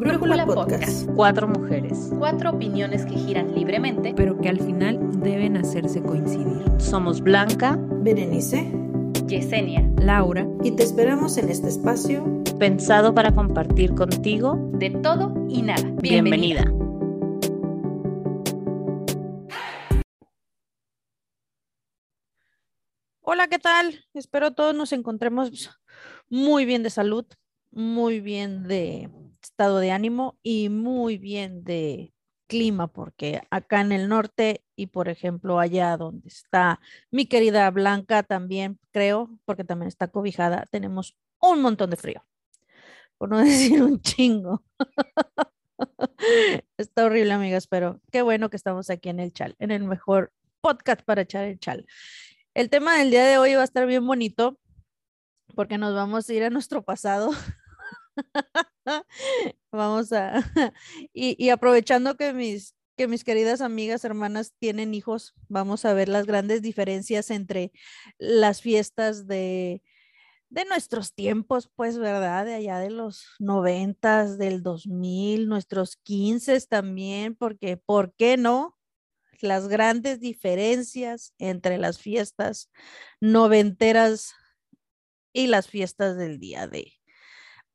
Brújula Podcast. Cuatro mujeres. Cuatro opiniones que giran libremente, pero que al final deben hacerse coincidir. Somos Blanca, Berenice, Yesenia, Laura, y te esperamos en este espacio pensado para compartir contigo de todo y nada. Bienvenida. Bienvenida. Hola, ¿qué tal? Espero todos nos encontremos muy bien de salud, muy bien de estado de ánimo y muy bien de clima, porque acá en el norte y por ejemplo allá donde está mi querida Blanca también, creo, porque también está cobijada, tenemos un montón de frío, por no decir un chingo. está horrible, amigas, pero qué bueno que estamos aquí en el chal, en el mejor podcast para echar el chal. El tema del día de hoy va a estar bien bonito porque nos vamos a ir a nuestro pasado. vamos a, y, aprovechando que mis, que mis queridas amigas, hermanas tienen hijos, vamos a ver las grandes diferencias entre las fiestas de, de nuestros tiempos, pues, ¿verdad? De allá de los noventas, del 2000, nuestros quince también, porque, ¿por qué no? las grandes diferencias entre las fiestas noventeras y las fiestas del día de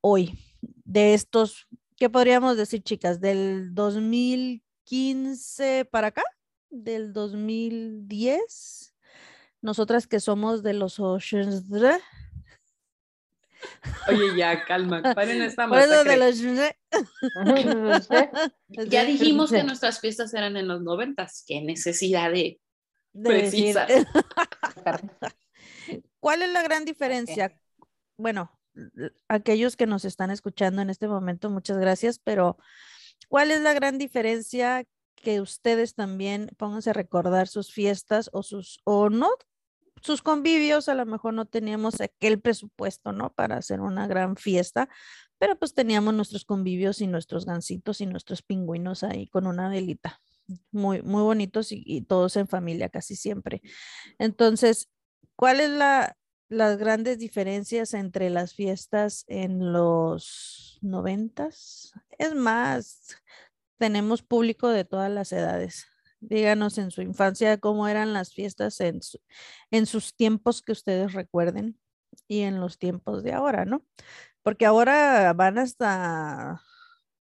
hoy. De estos, ¿qué podríamos decir, chicas? Del 2015 para acá, del 2010. Nosotras que somos de los Oceans, Oye, ya, calma, paren esta Ya dijimos que nuestras fiestas eran en los noventas, qué necesidad de, precisar. ¿Cuál es la gran diferencia? Bueno, aquellos que nos están escuchando en este momento, muchas gracias, pero ¿cuál es la gran diferencia que ustedes también pónganse a recordar sus fiestas o sus, o no sus convivios, a lo mejor no teníamos aquel presupuesto, ¿no? Para hacer una gran fiesta, pero pues teníamos nuestros convivios y nuestros gansitos y nuestros pingüinos ahí con una velita. Muy, muy bonitos y, todos en familia casi siempre. Entonces, ¿cuáles la, las grandes diferencias entre las fiestas en los noventas? Es más, tenemos público de todas las edades. Díganos en su infancia cómo eran las fiestas en, en sus tiempos que ustedes recuerden y en los tiempos de ahora, ¿no? Porque ahora van hasta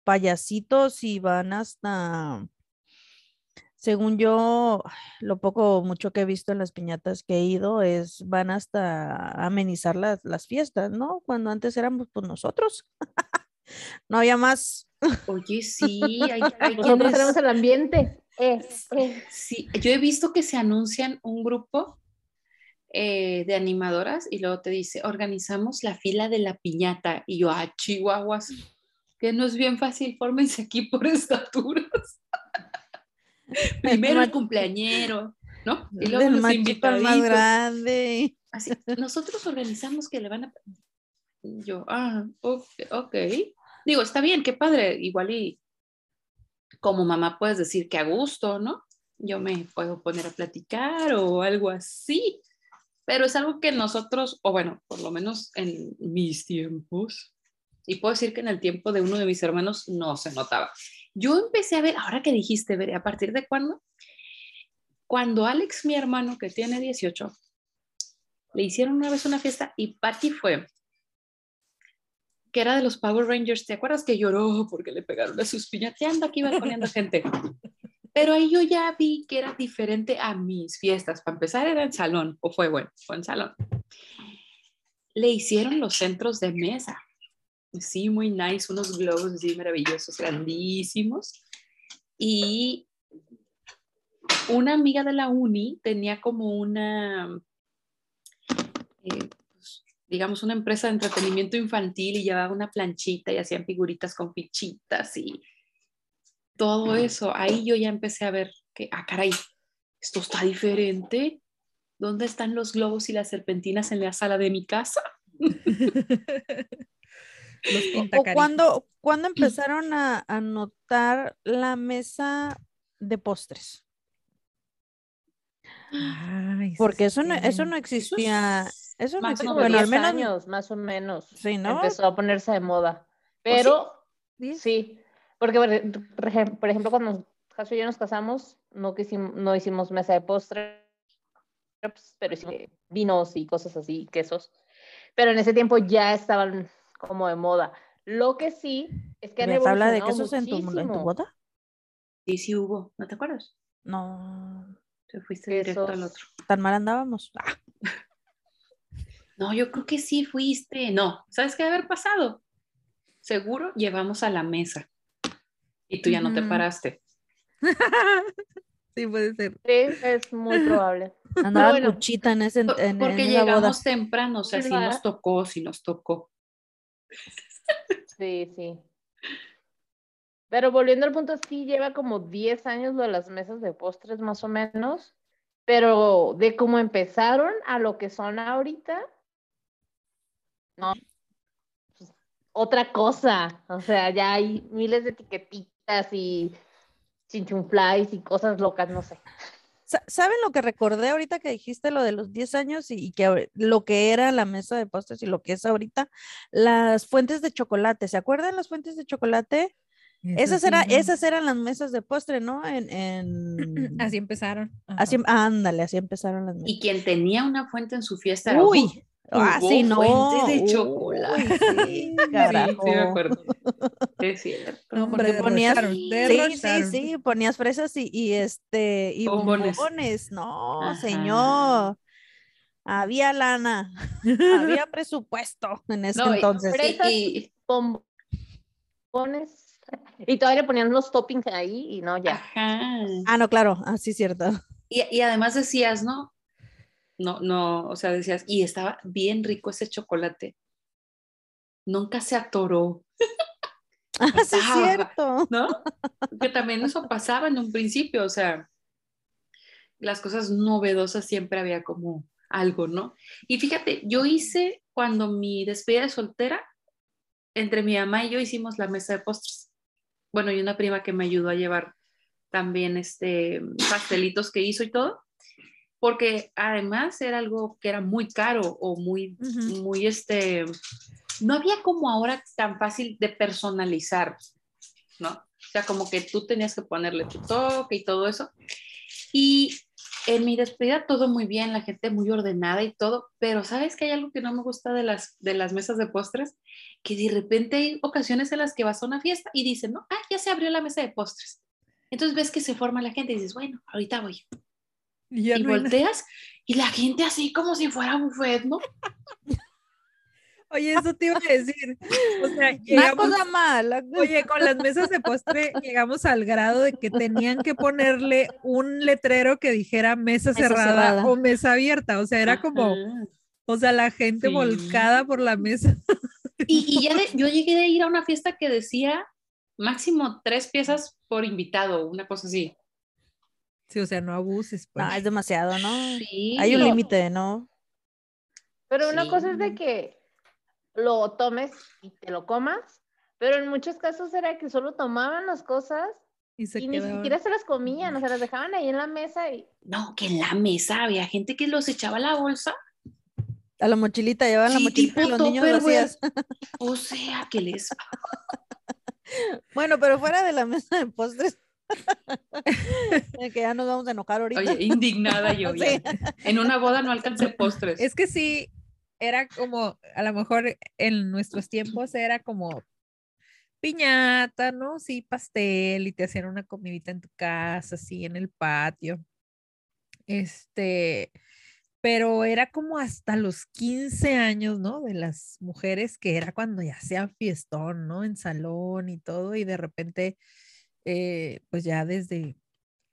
payasitos y van hasta, según yo, lo poco mucho que he visto en las piñatas que he ido es, van hasta amenizar las, las fiestas, ¿no? Cuando antes éramos pues nosotros. no había más. Oye, sí, hay, nosotros tenemos el ambiente. Sí, yo he visto que se anuncian un grupo eh, de animadoras y luego te dice, organizamos la fila de la piñata. Y yo, ah, chihuahuas, que no es bien fácil, fórmense aquí por estaturas. Primero el cumpleañero, ¿no? Y luego los invitados más grande. Así, nosotros organizamos que le van a... Yo, ah, ok, ok. Digo, está bien, qué padre, igual y como mamá puedes decir que a gusto, ¿no? Yo me puedo poner a platicar o algo así, pero es algo que nosotros, o bueno, por lo menos en mis tiempos, y puedo decir que en el tiempo de uno de mis hermanos no se notaba. Yo empecé a ver, ahora que dijiste, veré, ¿a partir de cuándo? Cuando Alex, mi hermano, que tiene 18, le hicieron una vez una fiesta y Patty fue que era de los Power Rangers, ¿te acuerdas que lloró porque le pegaron a sus piñateando? Aquí poniendo gente. Pero ahí yo ya vi que era diferente a mis fiestas. Para empezar era en salón, o fue bueno, fue en salón. Le hicieron los centros de mesa. Sí, muy nice, unos globos así maravillosos, grandísimos. Y una amiga de la uni tenía como una, eh, digamos, una empresa de entretenimiento infantil y llevaba una planchita y hacían figuritas con fichitas y todo eso. Ahí yo ya empecé a ver que, ah, caray, esto está diferente. ¿Dónde están los globos y las serpentinas en la sala de mi casa? o cuando, cuando empezaron a, a notar la mesa de postres. Porque eso no, eso no existía. Eso no existía. Bueno, al menos. Años, más o menos. Sí, ¿no? Empezó a ponerse de moda. Pero. Sí, porque por ej- por ejem- por ejemplo, cuando Jaso y yo nos casamos, no, quisim- no hicimos mesa de postre, pues, pero hicimos vinos y cosas así, quesos. Pero en ese tiempo ya estaban como de moda. Lo que sí es que han ¿Había tabla de quesos en tu, en tu boda? Sí, sí hubo, ¿no te acuerdas? No, Te fuiste directo al otro. tan mal andábamos. Ah, No, yo creo que sí fuiste. No, ¿sabes qué debe haber pasado? Seguro llevamos a la mesa y tú ya no te paraste. sí, puede ser. Sí, es muy probable. Andaba bueno. cuchita en, ese, en, Porque en esa boda. llegamos temprano, o sea, sí ¿Verdad? nos tocó, sí nos tocó. Sí, sí. Pero volviendo al punto, sí lleva como 10 años lo de las mesas de postres más o menos, pero de cómo empezaron a lo que son ahorita, no, pues, otra cosa, o sea, ya hay miles de etiquetitas y chinchunflies y cosas locas, no sé. Sa- ¿Saben lo que recordé ahorita que dijiste lo de los 10 años y, y que lo que era la mesa de postres y lo que es ahorita? Las fuentes de chocolate, ¿se acuerdan las fuentes de chocolate? Esas, era, esas eran las mesas de postre, ¿no? En, en... Así empezaron. Así, em, ándale, así empezaron las mesas. Y quien tenía una fuente en su fiesta era Uy, "Uh, ah, sí, no. fuente de uy, chocolate. sí, Sí, sí, me acuerdo. Es cierto. No, hombre, Porque ponías, derrocharon, sí, sí, sí, ponías fresas y, y este, y Bombones. bombones. No, Ajá. señor. Había lana, había presupuesto en ese No, y- entonces. Fresas. Y- Bombones. Y todavía le ponían los toppings ahí y no, y- ya. ajá. Ah, no, claro, así es cierto. Y, y además decías, ¿no? No, no, o sea, decías, y estaba bien rico ese chocolate. Nunca se atoró, Ah, sí es cierto. ¿no? Que también eso pasaba en un principio, o sea, las cosas novedosas siempre había como algo, ¿no? Y fíjate, yo hice cuando mi despedida de soltera, entre mi mamá y yo hicimos la mesa de postres. Bueno, y una prima que me ayudó a llevar también este pastelitos que hizo y todo, porque además era algo que era muy caro o muy, Ujú. muy este, no había como ahora tan fácil de personalizar, ¿no? O sea, como que tú tenías que ponerle tu toque y todo eso. Y en mi despedida todo muy bien, la gente muy ordenada y todo, pero ¿sabes que hay algo que no me gusta de las, de las mesas de postres? Que de repente hay ocasiones en las que vas a una fiesta y dicen, no, ah, ya se abrió la mesa de postres. Entonces ves que se forma la gente y dices, bueno, ahorita voy. Y no volteas y la gente así como si fuera buffet, ¿no? Oye, eso te iba a decir. O sea, llegamos, cosa mala. oye, con las mesas de postre llegamos al grado de que tenían que ponerle un letrero que dijera mesa, Mesa cerrada, cerrada. o mesa abierta. O sea, era como, o sea, la gente Sí. volcada por la mesa. Y, y ya de- yo llegué de ir a una fiesta que decía máximo tres piezas por invitado, una cosa así. Sí, o sea, no abuses, pues. No, es demasiado, ¿no? Sí. Hay un No. límite, ¿no? Pero una cosa es de que lo tomes y te lo comas, pero en muchos casos era que solo tomaban las cosas y se y ni siquiera se las comían, o sea, las dejaban ahí en la mesa y No, que en la mesa había gente que los echaba a la bolsa. A la mochilita, llevaban la Sí, mochilita y tipo los niños vacías. O sea, que les... Bueno, pero fuera de la mesa de postres. que ya nos vamos a enojar ahorita. Oye, indignada yo. Sí. En una boda no alcancé postres. Es que sí, era como, a lo mejor en nuestros tiempos era como piñata, ¿no? Sí, pastel y te hacían una comidita en tu casa, así en el patio. Este, pero era como hasta los 15 años, ¿no? De las mujeres, que era cuando ya hacían fiestón, ¿no? En salón y todo, y de repente, eh, pues ya desde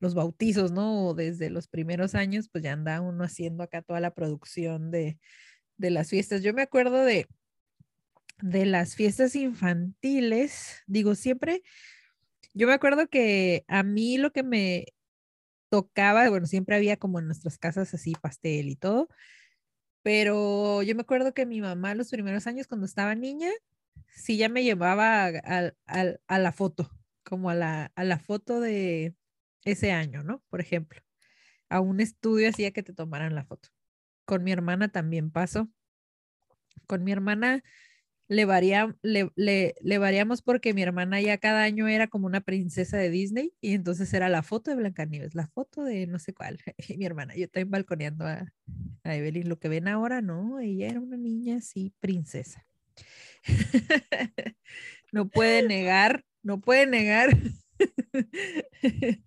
los bautizos, ¿no? O desde los primeros años, pues ya anda uno haciendo acá toda la producción de, de las fiestas. Yo me acuerdo de, de las fiestas infantiles, digo, siempre, yo me acuerdo que a mí lo que me tocaba, bueno, siempre había como en nuestras casas así pastel y todo, pero yo me acuerdo que mi mamá los primeros años cuando estaba niña, sí ya me llevaba a, la foto, como a la, a la foto de ese año, ¿no? Por ejemplo, a un estudio hacía que te tomaran la foto. Con mi hermana también pasó. Con mi hermana le, varía, le, le, variamos porque mi hermana ya cada año era como una princesa de Disney y entonces era la foto de Blancanieves, la foto de no sé cuál. Y mi hermana, yo también balconeando a, a Evelyn, lo que ven ahora, no, ella era una niña así, princesa. no puede negar, no puede negar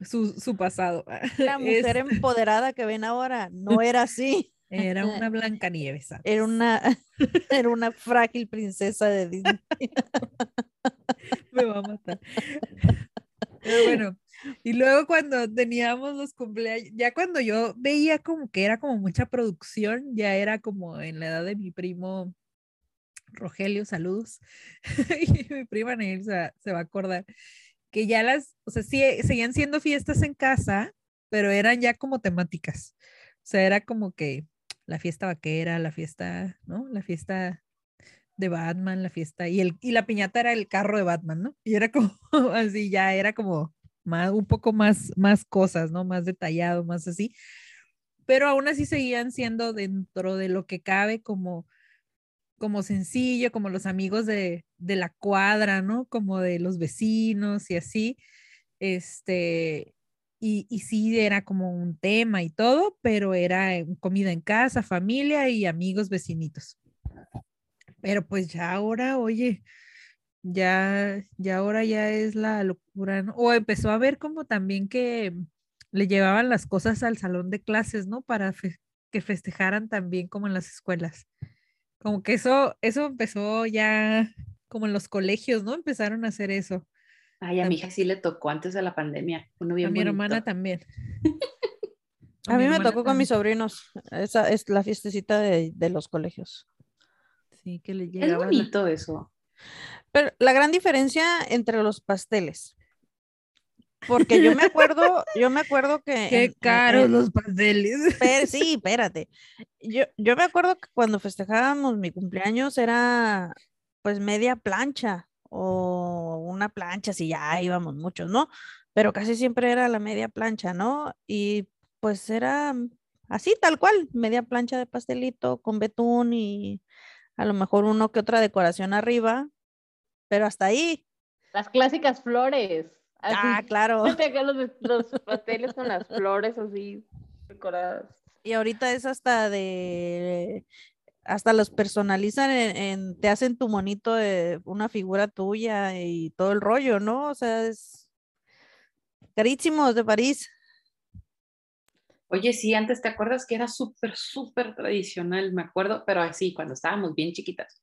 su, su pasado. La mujer Es- empoderada que ven ahora no era así. era una Blancanieves. ¿sabes? Era una, era una frágil princesa de Disney. me va a matar. Pero bueno, y luego cuando teníamos los cumpleaños, ya cuando yo veía como que era como mucha producción, ya era como en la edad de mi primo Rogelio, saludos, y mi prima Neil se, se va a acordar, que ya las, o sea, sí, seguían siendo fiestas en casa, pero eran ya como temáticas. O sea, era como que la fiesta vaquera, la fiesta, ¿no? La fiesta de Batman, la fiesta, y, el, y la piñata era el carro de Batman, ¿no? Y era como así, ya era como más, un poco más, más cosas, ¿no? Más detallado, más así. Pero aún así seguían siendo dentro de lo que cabe como, como sencillo, como los amigos de, de la cuadra, ¿no? Como de los vecinos y así. Este, y, y sí era como un tema y todo, pero era eh, comida en casa, familia y amigos vecinitos. Pero pues ya ahora, oye, ya, ya ahora ya es la locura, ¿no? O empezó a ver como también que le llevaban las cosas al salón de clases, ¿no? Para que festejaran también como en las escuelas. Como que eso, eso empezó ya como en los colegios, ¿no? Empezaron a hacer eso. Ay, a mi hija sí le tocó antes de la pandemia. Uno bien A mi hermana también. A mí me tocó con mis sobrinos. Esa es la fiestecita de, de los colegios. Sí, que le Es llegaba la- bonito eso. Pero la gran diferencia entre los pasteles. Porque yo me acuerdo, yo me acuerdo que. Qué caros los pasteles. Sí, espérate. Yo, yo me acuerdo que cuando festejábamos mi cumpleaños era pues media plancha o una plancha, si ya íbamos muchos, ¿no? Pero casi siempre era la media plancha, ¿no? Y pues era así, tal cual, media plancha de pastelito con betún y a lo mejor uno que otra decoración arriba, pero hasta ahí. Las clásicas flores. Así. Ah, claro. Los, los pasteles con las flores así decoradas. Y ahorita es hasta de, hasta los personalizan en, en- te hacen tu monito de una figura tuya y todo el rollo, ¿no? O sea, es carísimos de París. Oye, sí, antes te acuerdas que era súper, súper tradicional, me acuerdo, pero así, cuando estábamos bien chiquitas.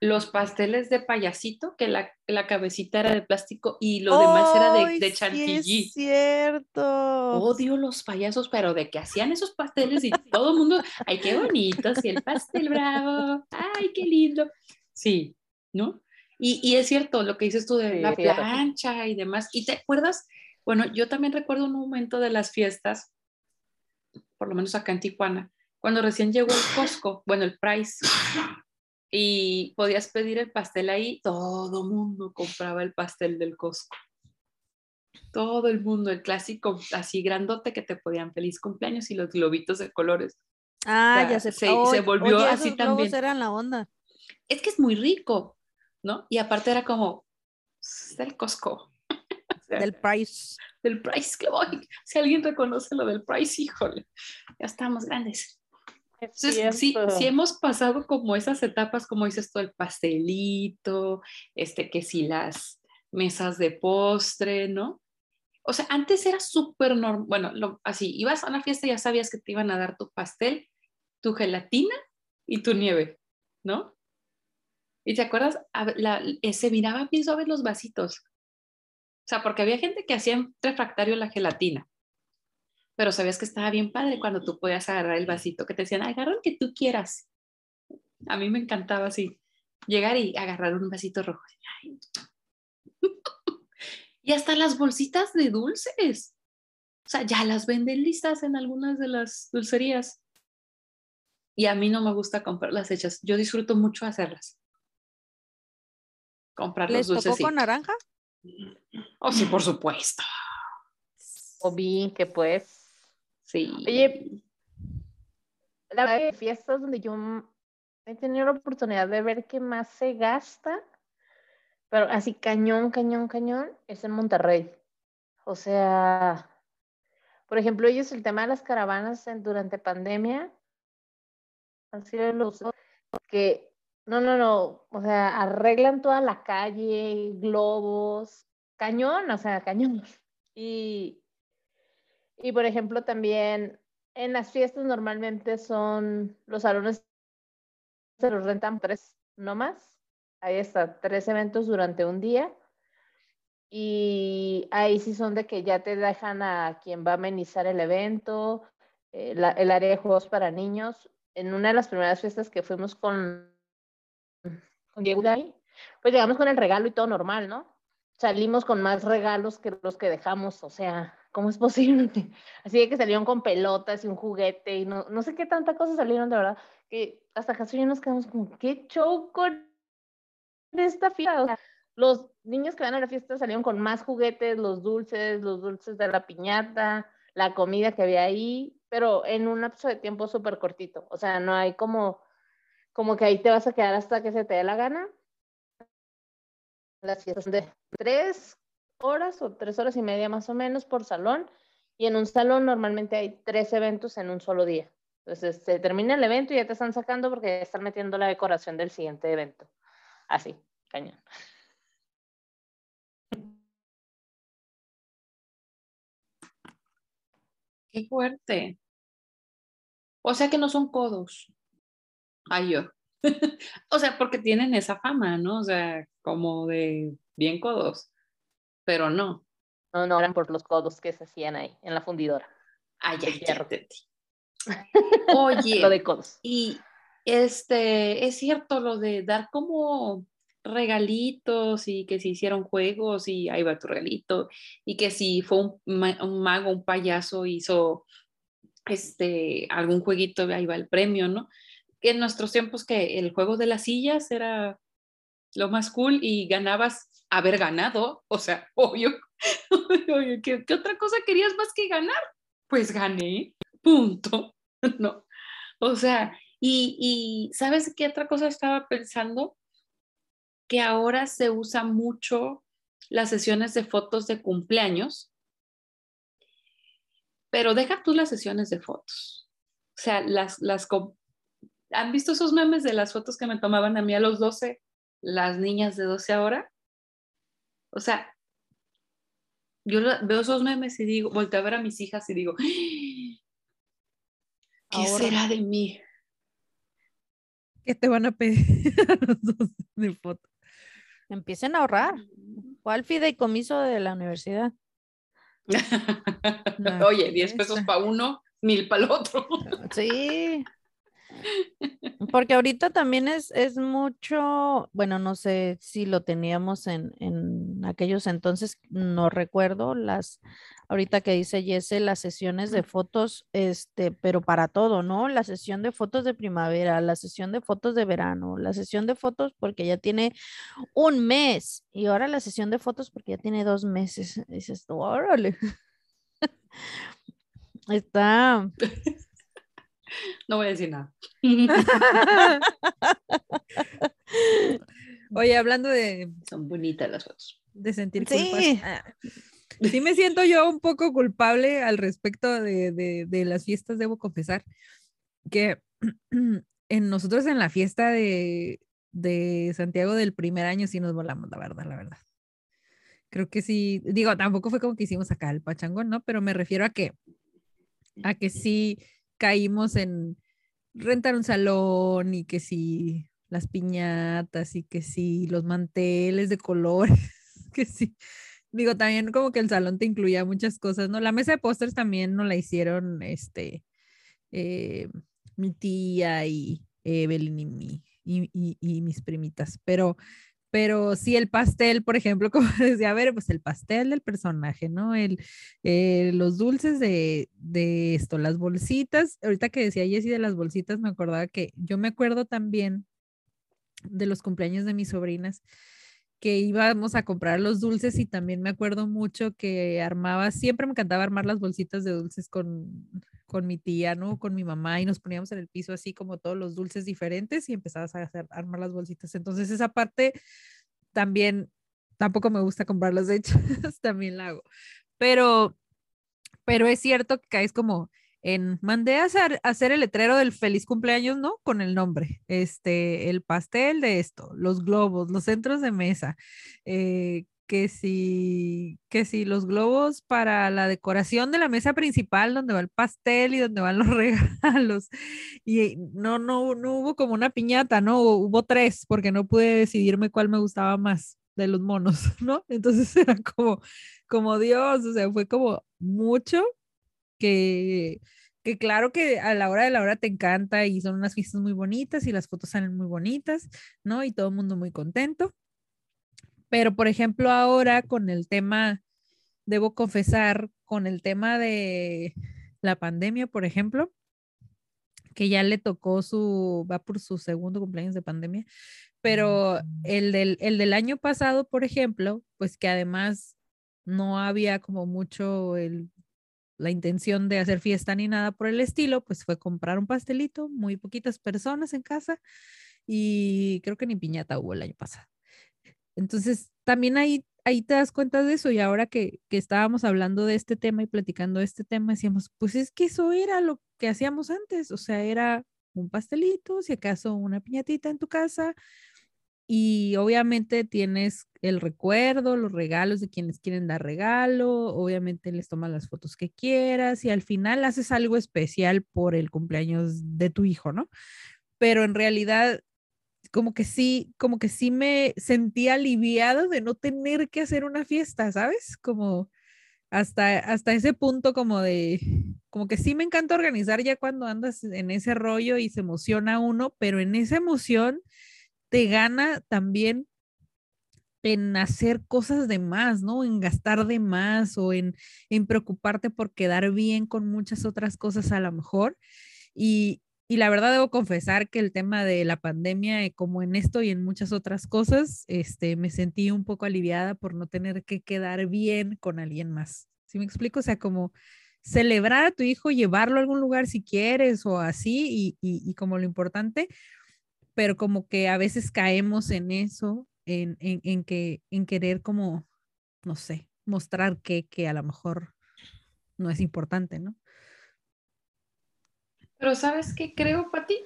Los pasteles de payasito, que la, la cabecita era de plástico y lo demás era de, ¡Ay, de sí chantilly. es cierto. Odio los payasos, pero de que hacían esos pasteles y todo el mundo, ay, qué bonitos, y el pastel bravo, ay, qué lindo. Sí, ¿no? Y, y es cierto lo que dices tú de Sí, la plancha y demás. ¿Y te acuerdas? Bueno, yo también recuerdo un momento de las fiestas, por lo menos acá en Tijuana, cuando recién llegó el Costco, bueno, el Price, y podías pedir el pastel ahí, todo mundo compraba el pastel del Costco. Todo el mundo, el clásico así grandote que te podían feliz cumpleaños y los globitos de colores. Ah, sea, ya se, se- se volvió oye, así esos también. eran la onda. Es que es muy rico, ¿no? Y aparte era como "Es del Costco. Sea, Del Price. del Price que voy. Si alguien reconoce lo del Price, híjole, ya estamos grandes. Es Entonces, sí, cierto. sí hemos pasado como esas etapas, como dices tú, el pastelito, este, que si las mesas de postre, ¿no? O sea, antes era súper normal, bueno, lo- así, ibas a una fiesta y ya sabías que te iban a dar tu pastel, tu gelatina y tu nieve, ¿no? Y te acuerdas, A la- eh, se miraban bien suaves los vasitos. O sea, porque había gente que hacía en refractario la gelatina pero sabías que estaba bien padre cuando tú podías agarrar el vasito, que te decían, agarra el que tú quieras. A mí me encantaba así, llegar y agarrar un vasito rojo. Ay. y hasta las bolsitas de dulces. O sea, ya las venden listas en algunas de las dulcerías. Y a mí no me gusta comprarlas hechas. Yo disfruto mucho hacerlas. Comprar ¿Les los tocó dulces. con naranja? Oh, sí, por supuesto. O vi que pues. Sí. Oye, La verdad que fiestas donde yo he tenido la oportunidad de ver que más se gasta, pero así cañón, cañón, cañón, es en Monterrey. O sea, por ejemplo, ellos el tema de las caravanas en- durante pandemia, han sido los que, no, no, no, o sea, arreglan toda la calle, globos, cañón, o sea, cañón. Y, y por ejemplo, también en las fiestas normalmente son los salones se los rentan tres, no más. Hay hasta tres eventos durante un día. Y ahí sí son de que ya te dejan a quien va a amenizar el evento, eh, la- el área de juegos para niños. En una de las primeras fiestas que fuimos con, con Diego ahí, pues llegamos con el regalo y todo normal, ¿no? Salimos con más regalos que los que dejamos, o sea, ¿cómo es posible? Así de que salieron con pelotas y un juguete y no, no sé qué tanta cosa salieron de verdad, que hasta Jesús y yo nos quedamos como, ¿qué show con esta fiesta? O sea, los niños que van a la fiesta salieron con más juguetes, los dulces, los dulces de la piñata, la comida que había ahí, pero en un lapso de tiempo súper cortito. O sea, no hay como, como que ahí te vas a quedar hasta que se te dé la gana. Las fiestas de tres horas o tres horas y media más o menos por salón. Y en un salón normalmente hay tres eventos en un solo día. Entonces se termina el evento y ya te están sacando porque ya están metiendo la decoración del siguiente evento. Así, cañón. Qué fuerte. O sea que no son codos. Ay, yo. o sea, porque tienen esa fama, ¿no? O sea, como de bien codos. Pero no. No, no eran por los codos que se hacían ahí en la fundidora. Ay, ay, entendí. Oye, Lo de codos. y este, es cierto lo de dar como regalitos y que si hicieron juegos y ahí va tu regalito y que si fue un, ma- un mago, un payaso hizo este algún jueguito, ahí va el premio, ¿no? En nuestros tiempos que el juego de las sillas era lo más cool y ganabas haber ganado, o sea, obvio, obvio, ¿qué, otra cosa querías más que ganar? Pues gané, punto, ¿no? O sea, y, y ¿sabes qué otra cosa estaba pensando? Que ahora se usa mucho las sesiones de fotos de cumpleaños, pero deja tú las sesiones de fotos. O sea, las, las, ¿han visto esos memes de las fotos que me tomaban a mí a los 12, las niñas de 12 ahora? O sea, yo veo esos memes y digo, volteo a ver a mis hijas y digo, ¿qué Ahora. será de mí? ¿Qué te van a pedir a los dos de foto? Empiecen a ahorrar. ¿Cuál fideicomiso de la universidad? No, Oye, 10 pesos para uno, mil para el otro. Sí. Porque ahorita también es, es mucho, bueno, no sé si lo teníamos en, en aquellos entonces, no recuerdo, las, ahorita que dice Jesse, las sesiones de fotos, este, pero para todo, ¿no? La sesión de fotos de primavera, la sesión de fotos de verano, la sesión de fotos porque ya tiene un mes y ahora la sesión de fotos porque ya tiene dos meses. Y dices, tú, órale. Está, No voy a decir nada. Oye, hablando de, Son bonitas las fotos. de sentir culpas. Sí. ah, Sí me siento yo un poco culpable al respecto de, de- de las fiestas, debo confesar, que en nosotros en la fiesta de, de Santiago del primer año sí nos volamos, la verdad, la verdad. Creo que sí, digo, tampoco fue como que hicimos acá el pachangón, ¿no? Pero me refiero a que, a que sí caímos en rentar un salón y que sí las piñatas y que sí los manteles de colores, que sí. Digo, también como que el salón te incluía muchas cosas, ¿no? La mesa de pósters también nos la hicieron, este, eh, mi tía y Evelyn y, mi, y, y- y mis primitas, pero, pero sí el pastel, por ejemplo, como decía, a ver, pues el pastel del personaje, ¿no? El, eh, los dulces de, de esto, las bolsitas, ahorita que decía Jessie de las bolsitas, me acordaba que yo me acuerdo también de los cumpleaños de mis sobrinas que íbamos a comprar los dulces y también me acuerdo mucho que armaba, siempre me encantaba armar las bolsitas de dulces con, con mi tía, ¿no? Con mi mamá y nos poníamos en el piso así como todos los dulces diferentes y empezabas a hacer, armar las bolsitas. Entonces esa parte también, tampoco me gusta comprarlas hechas, también la hago. Pero, pero es cierto que caes como en, mandé a hacer, el letrero del feliz cumpleaños, ¿no? Con el nombre, este, el pastel de esto, los globos, los centros de mesa, eh, que si, que si los globos para la decoración de la mesa principal, donde va el pastel y donde van los regalos. Y no, no, no hubo como una piñata, ¿no? Hubo tres, porque no pude decidirme cuál me gustaba más de los monos, ¿no? Entonces era como, como Dios, o sea, fue como mucho que, que claro que a la hora de la hora te encanta y son unas fiestas muy bonitas y las fotos salen muy bonitas, ¿no? Y todo el mundo muy contento pero, por ejemplo, ahora con el tema, debo confesar, con el tema de la pandemia, por ejemplo, que ya le tocó su, va por su segundo cumpleaños de pandemia, pero el del, el del año pasado, por ejemplo, pues que además no había como mucho el, la intención de hacer fiesta ni nada por el estilo, pues fue comprar un pastelito, muy poquitas personas en casa y creo que ni piñata hubo el año pasado. Entonces, también ahí, ahí te das cuenta de eso y ahora que, que estábamos hablando de este tema y platicando de este tema, decíamos, pues es que eso era lo que hacíamos antes, o sea, era un pastelito, si acaso una piñatita en tu casa, y obviamente tienes el recuerdo, los regalos de quienes quieren dar regalo, obviamente les tomas las fotos que quieras y al final haces algo especial por el cumpleaños de tu hijo, ¿no? Pero en realidad como que sí, como que sí me sentí aliviado de no tener que hacer una fiesta, ¿sabes? Como hasta, hasta ese punto como de, como que sí me encanta organizar ya cuando andas en ese rollo y se emociona uno, pero en esa emoción te gana también en hacer cosas de más, ¿no? En gastar de más o en, en preocuparte por quedar bien con muchas otras cosas a lo mejor. Y, y la verdad debo confesar que el tema de la pandemia, eh, como en esto y en muchas otras cosas, este, me sentí un poco aliviada por no tener que quedar bien con alguien más. ¿Sí me explico? O sea, como celebrar a tu hijo, llevarlo a algún lugar si quieres o así, y, y, como lo importante, pero como que a veces caemos en eso, en, en, en que, en querer como, no sé, mostrar que, que a lo mejor no es importante, ¿no? Pero ¿sabes qué creo, Pati?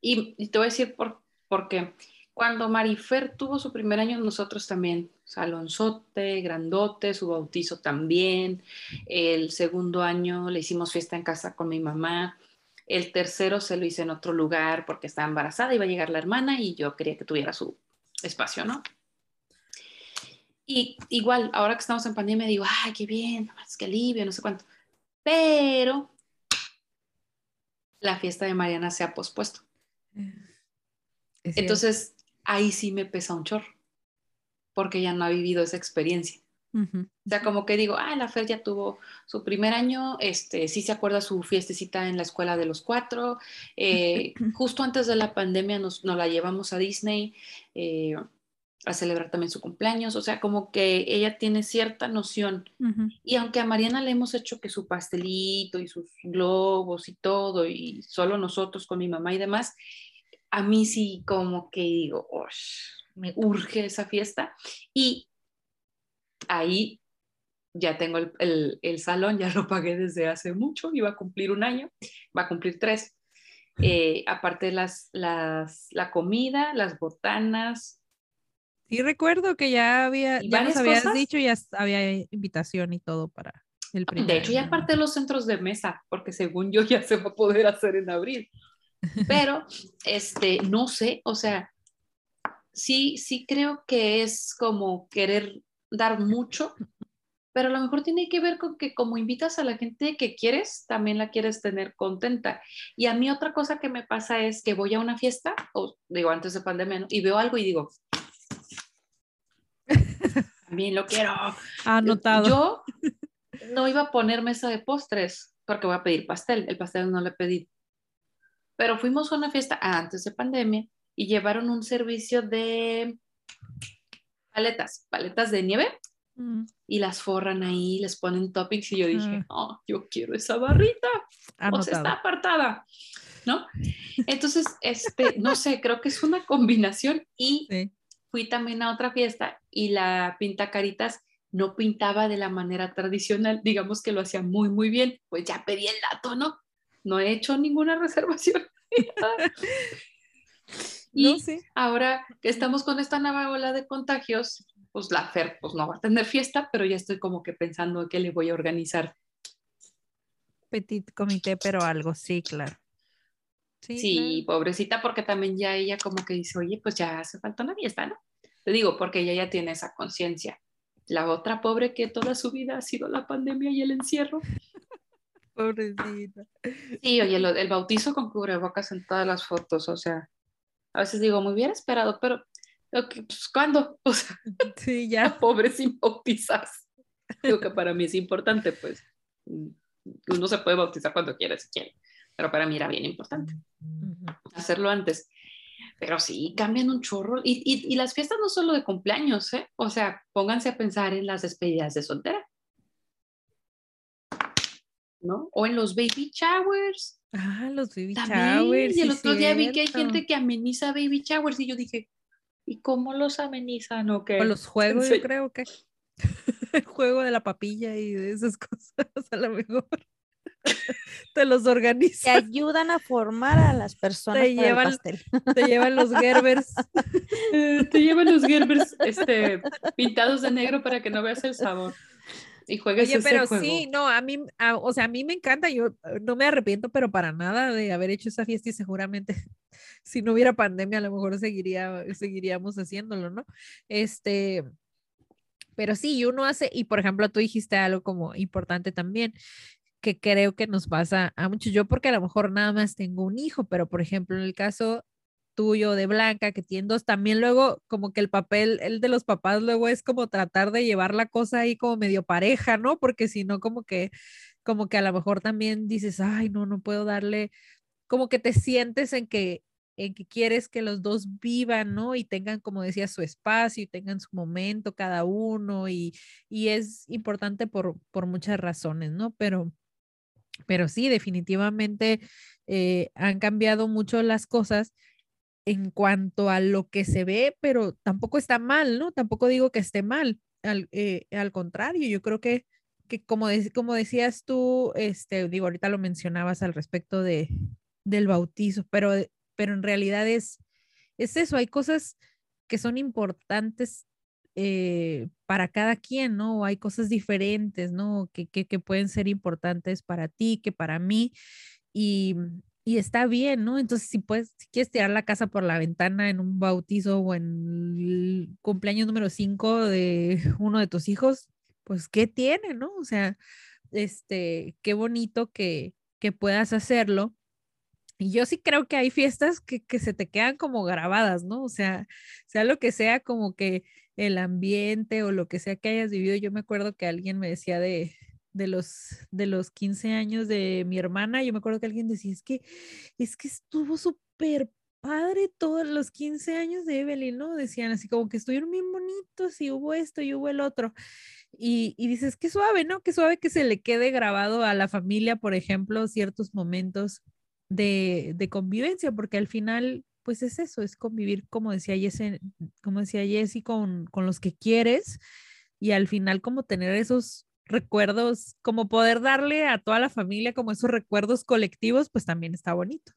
Y, y te voy a decir por, por qué. Cuando Marifer tuvo su primer año, nosotros también, salonzote, grandote, su bautizo también. El segundo año le hicimos fiesta en casa con mi mamá. El tercero se lo hice en otro lugar porque estaba embarazada, iba a llegar la hermana y yo quería que tuviera su espacio, ¿no? Y igual, ahora que estamos en pandemia, digo, ay, qué bien, es que alivio, no sé cuánto. Pero la fiesta de Mariana se ha pospuesto. Entonces, ahí sí me pesa un chorro, porque ya no ha vivido esa experiencia. O sea, como que digo, ah, la Fer ya tuvo su primer año, este, sí se acuerda su fiestecita en la escuela de los cuatro, eh, justo antes de la pandemia nos, nos la llevamos a Disney, eh, a celebrar también su cumpleaños, o sea, como que ella tiene cierta noción. Y aunque a Mariana le hemos hecho que su pastelito y sus globos y todo, y solo nosotros con mi mamá y demás, a mí sí como que digo, me urge esa fiesta. Y ahí ya tengo el, el, salón, ya lo pagué desde hace mucho, iba a cumplir un año, va a cumplir tres. Eh, aparte las, las, la comida, las botanas, Sí, recuerdo que ya había, ya nos habías dicho, ya había invitación y todo para el primer. De hecho, ya aparte de los centros de mesa, porque según yo ya se va a poder hacer en abril. Pero, este, no sé, o sea, sí, sí creo que es como querer dar mucho, pero a lo mejor tiene que ver con que como invitas a la gente que quieres, también la quieres tener contenta. Y a mí otra cosa que me pasa es que voy a una fiesta, o digo antes de pandemia, y veo algo y digo, también lo quiero. Anotado. Yo no iba a poner mesa de postres porque voy a pedir pastel. El pastel no le pedí. Pero fuimos a una fiesta antes de pandemia y llevaron un servicio de paletas, paletas de nieve Mm, y las forran ahí, les ponen toppings y yo dije, oh, yo quiero esa barrita. O sea, está apartada, ¿no? Entonces, este, no sé, creo que es una combinación y Sí. fui también a otra fiesta y la pintacaritas no pintaba de la manera tradicional, digamos que lo hacía muy, muy bien, pues ya pedí el dato, ¿no? No he hecho ninguna reservación. y No, sí. ahora que estamos con esta nueva ola de contagios, pues la Fer pues no va a tener fiesta, pero ya estoy como que pensando qué le voy a organizar. Petit comité, pero algo, sí, claro. Sí, Sí, claro. pobrecita, porque también ya ella como que dice, oye, pues ya hace falta una fiesta, ¿no? Te digo, porque ella ya tiene esa conciencia. La otra pobre que toda su vida ha sido la pandemia y el encierro. Pobrecita. Sí, oye, lo- el bautizo con cubrebocas en todas las fotos, o sea, a veces digo, me hubiera esperado, pero, ok, pues, ¿cuándo? O sea, Sí, ya. pobre sin bautizas. Digo que para mí es importante, pues, mm, uno se puede bautizar cuando quiera, si quiere, pero para mí era bien importante. Ujú. hacerlo antes. Pero sí, cambian un chorro. Y, y, y las fiestas no solo de cumpleaños, ¿eh? O sea, pónganse a pensar en las despedidas de soltera. ¿No? O en los baby showers. Ah, los baby También. showers. y el sí, otro día vi que hay gente que ameniza baby showers y yo dije, ¿y cómo los amenizan o qué? O los juegos, yo creo que. El juego de la papilla y de esas cosas, a lo mejor. Te los Que organizan, ayudan a formar a las personas Te para el llevan- pastel. te llevan los Gerbers. Eh, te llevan los Gerbers este, pintados de negro para que no veas el sabor. Y juegues Oye, ese pero juego. sí, no, a mí, a- o sea, a mí me encanta, yo eh, no me arrepiento, pero para nada de haber hecho esa fiesta y seguramente si no hubiera pandemia a lo mejor seguiría, seguiríamos haciéndolo, ¿no? Este, pero sí, y uno hace, y por ejemplo, tú dijiste algo como importante también, que creo que nos pasa a muchos, yo porque a lo mejor nada más tengo un hijo, pero por ejemplo, en el caso tuyo de Blanca, que tiene dos, también luego como que el papel, el de los papás luego es como tratar de llevar la cosa ahí como medio pareja, ¿no? Porque si no, como que, como que a lo mejor también dices, ay, no, no puedo darle, como que te sientes en que en que quieres que los dos vivan, ¿no? Y tengan, como decía, su espacio y tengan su momento cada uno y, y es importante por, por muchas razones, ¿no? Pero, pero sí, definitivamente eh, han cambiado mucho las cosas en cuanto a lo que se ve, pero tampoco está mal, ¿no? Tampoco digo que esté mal, al, eh, al contrario, yo creo que, que como, de- como decías tú, este, digo, ahorita lo mencionabas al respecto de, del bautizo, pero, pero en realidad es, es eso, hay cosas que son importantes eh, para cada quien, ¿no? Hay cosas diferentes, ¿no? Que, que, que pueden ser importantes para ti, que para mí, y, y está bien, ¿no? Entonces, si puedes, si quieres tirar la casa por la ventana en un bautizo o en el cumpleaños número 5 de uno de tus hijos, pues, ¿qué tiene, no? O sea, este, qué bonito que, que puedas hacerlo. Y yo sí creo que hay fiestas que, que se te quedan como grabadas, ¿no? O sea, sea lo que sea, como que el ambiente o lo que sea que hayas vivido. Yo me acuerdo que alguien me decía de, de los, de los 15 años de mi hermana, yo me acuerdo que alguien decía, es que, es que estuvo súper padre todos los 15 años de Evelyn, ¿no? Decían así como que estuvieron bien bonitos y hubo esto y hubo el otro. Y, y dices, qué suave, ¿no? Qué suave que se le quede grabado a la familia, por ejemplo, ciertos momentos de, de convivencia, porque al final, pues es eso, es convivir, como decía Jessy, como decía Jessy, con, con los que quieres y al final como tener esos recuerdos, como poder darle a toda la familia como esos recuerdos colectivos, pues también está bonito.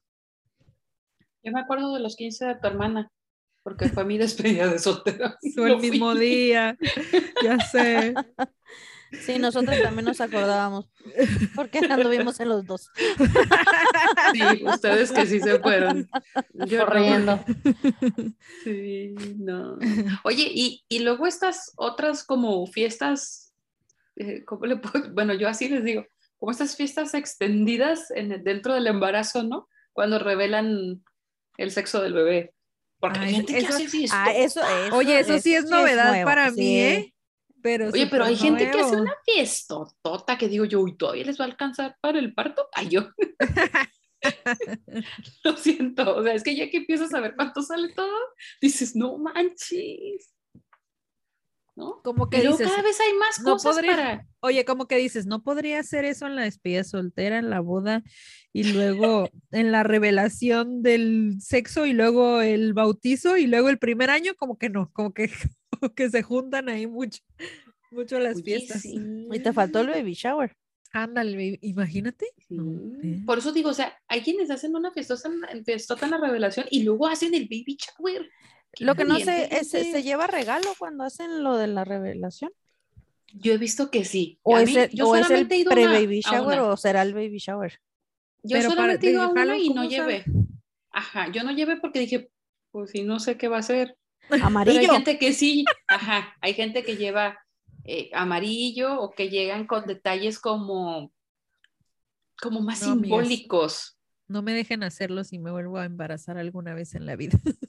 Yo me acuerdo de los 15 de tu hermana, porque fue mi despedida de soltera. Fue No el mismo fui. día, ya sé. Sí, nosotros también nos acordábamos, porque anduvimos en los dos. Sí, ustedes que sí se fueron. Yo no. corriendo. Sí, no. Oye, y, y luego estas otras como fiestas, ¿cómo le puedo? Bueno, yo así les digo, como estas fiestas extendidas en el- dentro del embarazo, ¿no? Cuando revelan el sexo del bebé. Porque hay Ay, gente que eso- hace fiesta. Ah, eso, eso, Oye, eso sí es novedad nuevo, para sí. mí, ¿eh? Pero Oye, pero hay súper gente que hace nuevo. una fiestotota que digo yo, uy, ¿todavía les va a alcanzar para el parto? Ay, yo. Lo siento, o sea, es que ya que empiezas a ver cuánto sale todo, dices, no manches. ¿No? Como que luego dices, cada vez hay más no cosas podría- para... oye, como que dices, no podría hacer eso en la despedida soltera, en la boda y luego en la revelación del sexo y luego el bautizo y luego el primer año, como que no, como que, como que se juntan ahí mucho, mucho las Oye, fiestas. sí. Y te faltó el baby shower. Ándale, imagínate. Sí. Por eso digo, o sea, hay quienes hacen una fiestosa, fiestota en la revelación y luego hacen el baby shower. Lo que no sé es, ¿se gente. lleva regalo cuando hacen lo de la revelación? Yo he visto que sí. ¿O A es mí- el, yo o es el pre-baby shower o será el baby shower? Yo Pero para- solamente he ido a una y no ¿cómo llevé. Ajá, yo no llevé porque dije, pues si no sé qué va a ser. Pero hay Amarillo. gente que sí, ajá, hay gente que lleva eh, amarillo o que llegan con detalles como, como más No, amigas. simbólicos. No me dejen hacerlo si me vuelvo a embarazar alguna vez en la vida.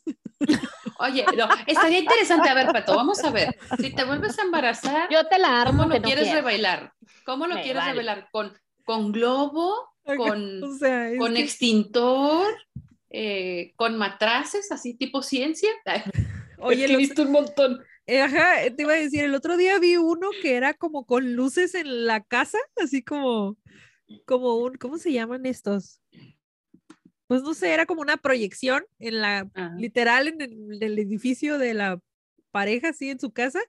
Oye, no, estaría interesante, a ver, Pato, vamos a ver. Si te vuelves a embarazar, Yo te la armo ¿cómo lo no quieres revelar? ¿Cómo lo Me quieres vale. revelar? ¿Con, con globo? ¿Con, o sea, es con que- extintor? eh, ¿Con matraces, así tipo ciencia? Oye, es que he los- visto un montón. Eh, Ajá, te iba a decir, el otro día vi uno que era como con luces en la casa, así como, como un, ¿cómo se llaman estos? Pues no sé, era como una proyección en la, Ajá. literal, en el, en el edificio de la pareja, así en su casa,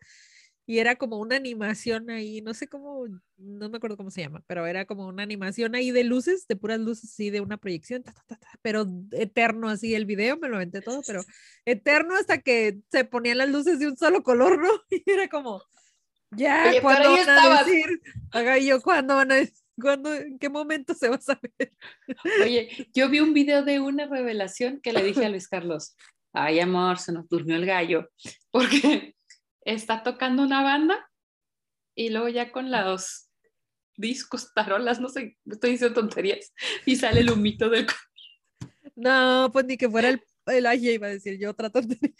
y era como una animación ahí, no sé cómo, no me acuerdo cómo se llama, pero era como una animación ahí de luces, de puras luces, así de una proyección, ta, ta, ta, ta, pero eterno así el video, me lo aventé todo, pero eterno hasta que se ponían las luces de un solo color, ¿no? Y era como, ya, Oye, ¿cuándo van a estabas. decir? Haga y yo, ¿cuándo van a decir? ¿Cuándo, ¿En qué momento se va a saber? Oye, yo vi un video de una revelación que le dije a Luis Carlos, ay amor, se nos durmió el gallo, porque está tocando una banda y luego ya con los discos, tarolas, no sé, estoy diciendo tonterías, y sale el humito del... No, pues ni que fuera el, el ay, iba a decir yo otra tontería.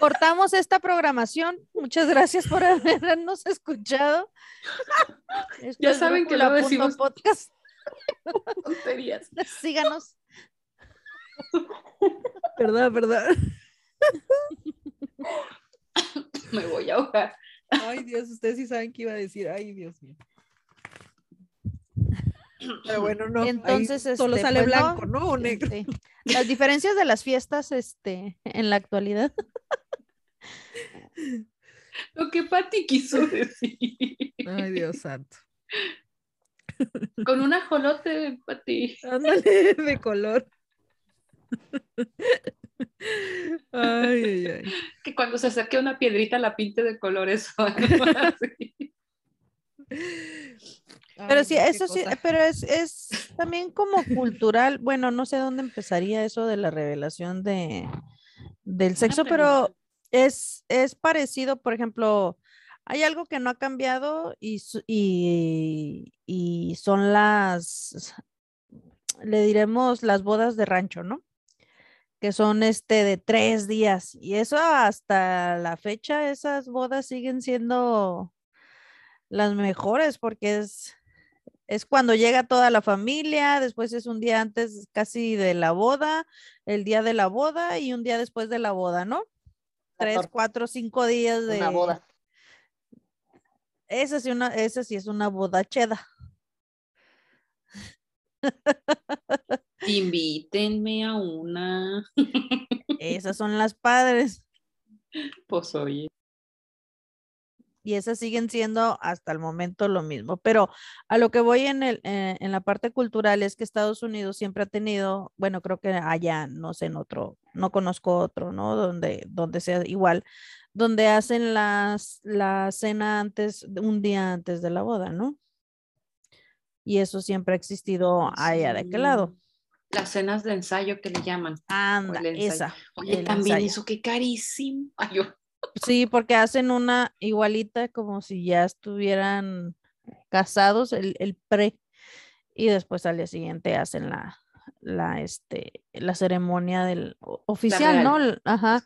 Cortamos esta programación. Muchas gracias por habernos escuchado. Esto Ya es saben que punto decimos- podcast. tonterías. Síganos. ¿Verdad, verdad? Me voy a ahogar. Ay, Dios, ustedes sí saben que iba a decir. Ay, Dios mío. Pero bueno, no. ahí Entonces, solo este, sale pues, blanco, ¿no? O negro. Sí. Las diferencias de las fiestas este, en la actualidad. Lo que Patti quiso decir. Ay, Dios santo. Con un ajolote, Patti. Ándale, de color. Ay, ay, ay. Que cuando se acerque una piedrita la pinte de colores. o algo así. Pero sí, eso sí, pero es, es también como cultural. Bueno, no sé dónde empezaría eso de la revelación de, del sexo, pero es, es parecido, por ejemplo, hay algo que no ha cambiado y, y, y son las, le diremos las bodas de rancho, ¿no? Que son este de tres días. Y eso hasta la fecha, esas bodas siguen siendo las mejores porque es, es cuando llega toda la familia, después es un día antes casi de la boda, el día de la boda y un día después de la boda, ¿no? Tres, cuatro, cinco días de Una boda. Esa sí, una, esa sí es una boda cheda. Invítenme a una. Esas son las padres. Pues oye. y esas siguen siendo hasta el momento lo mismo. Pero a lo que voy en, el, eh, en la parte cultural es que Estados Unidos siempre ha tenido, bueno, creo que allá, no sé, en otro, no conozco otro, ¿no? Donde, donde sea igual, donde hacen las, la cena antes, un día antes de la boda, ¿no? Y eso siempre ha existido allá de aquel lado. Las cenas de ensayo que le llaman. Anda, esa. Oye, también ensayo. eso, qué carísimo. Ay, yo. Sí, porque hacen una igualita como si ya estuvieran casados, el, el pre, y después al día siguiente hacen la, la, este, la ceremonia del oficial, ¿no? Ajá.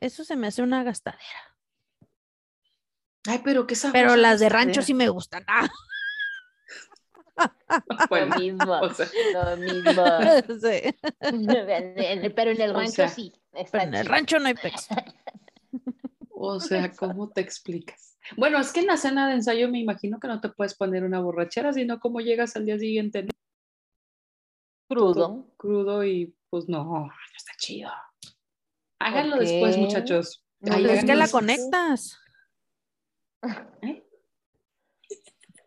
Eso se me hace una gastadera. Ay, pero qué sabrosa Pero las de rancho sí me gustan. Ah, Bueno, lo mismo, o sea, lo mismo. Sí, Pero en el O rancho sea, sí. pero en el rancho no hay pex. o sea, ¿cómo te explicas? Bueno, es que en la cena de ensayo me imagino que no te puedes poner una borrachera, sino cómo llegas al día siguiente ¿no? Crudo. crudo y pues no, no está chido. Háganlo después, muchachos. No, Ay, es que la conectas. ¿Eh?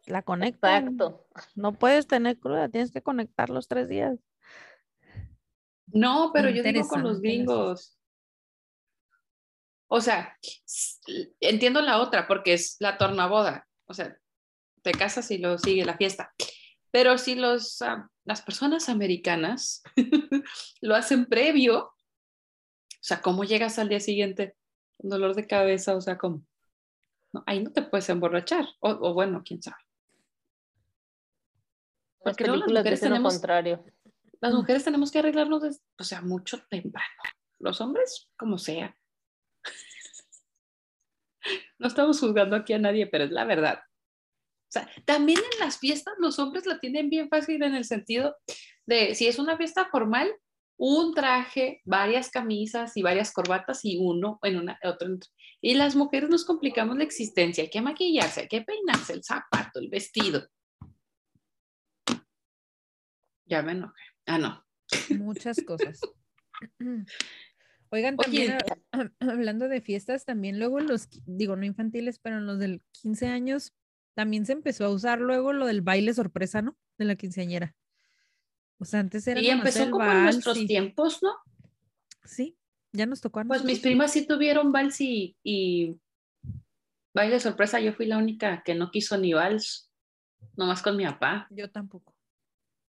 La conectas. Exacto. No puedes tener cruda, tienes que conectar los tres días. No, pero yo digo con los gringos. O sea, entiendo la otra porque es la tornaboda. O sea, te casas y luego sigue la fiesta. Pero si los, ah, las personas americanas lo hacen previo, o sea, ¿cómo llegas al día siguiente con dolor de cabeza? O sea, ¿cómo? No, ahí no te puedes emborrachar. O, o bueno, quién sabe. Las Porque las películas mujeres dicen lo tenemos- contrario. Las mujeres tenemos que arreglarnos, des- o sea, mucho temprano. Los hombres, como sea. No estamos juzgando aquí a nadie, pero es la verdad. O sea, también en las fiestas los hombres la tienen bien fácil en el sentido de si es una fiesta formal, un traje, varias camisas y varias corbatas y uno en una, otro. en. Y las mujeres nos complicamos la existencia. Hay que maquillarse, hay que peinarse, el zapato, el vestido. Ya me enojé. Ah, no. Muchas cosas. Oigan, también hablando de fiestas, también luego los, digo, no infantiles, pero en los del 15 años, también se empezó a usar luego lo del baile sorpresa, ¿no? De la quinceañera. O sea, antes era Y empezó el como en vals nuestros y- tiempos, ¿no? Sí, ya nos tocó a Pues mis nosotros. primas sí tuvieron vals y, y baile sorpresa. Yo fui la única que no quiso ni vals, nomás con mi papá. Yo tampoco.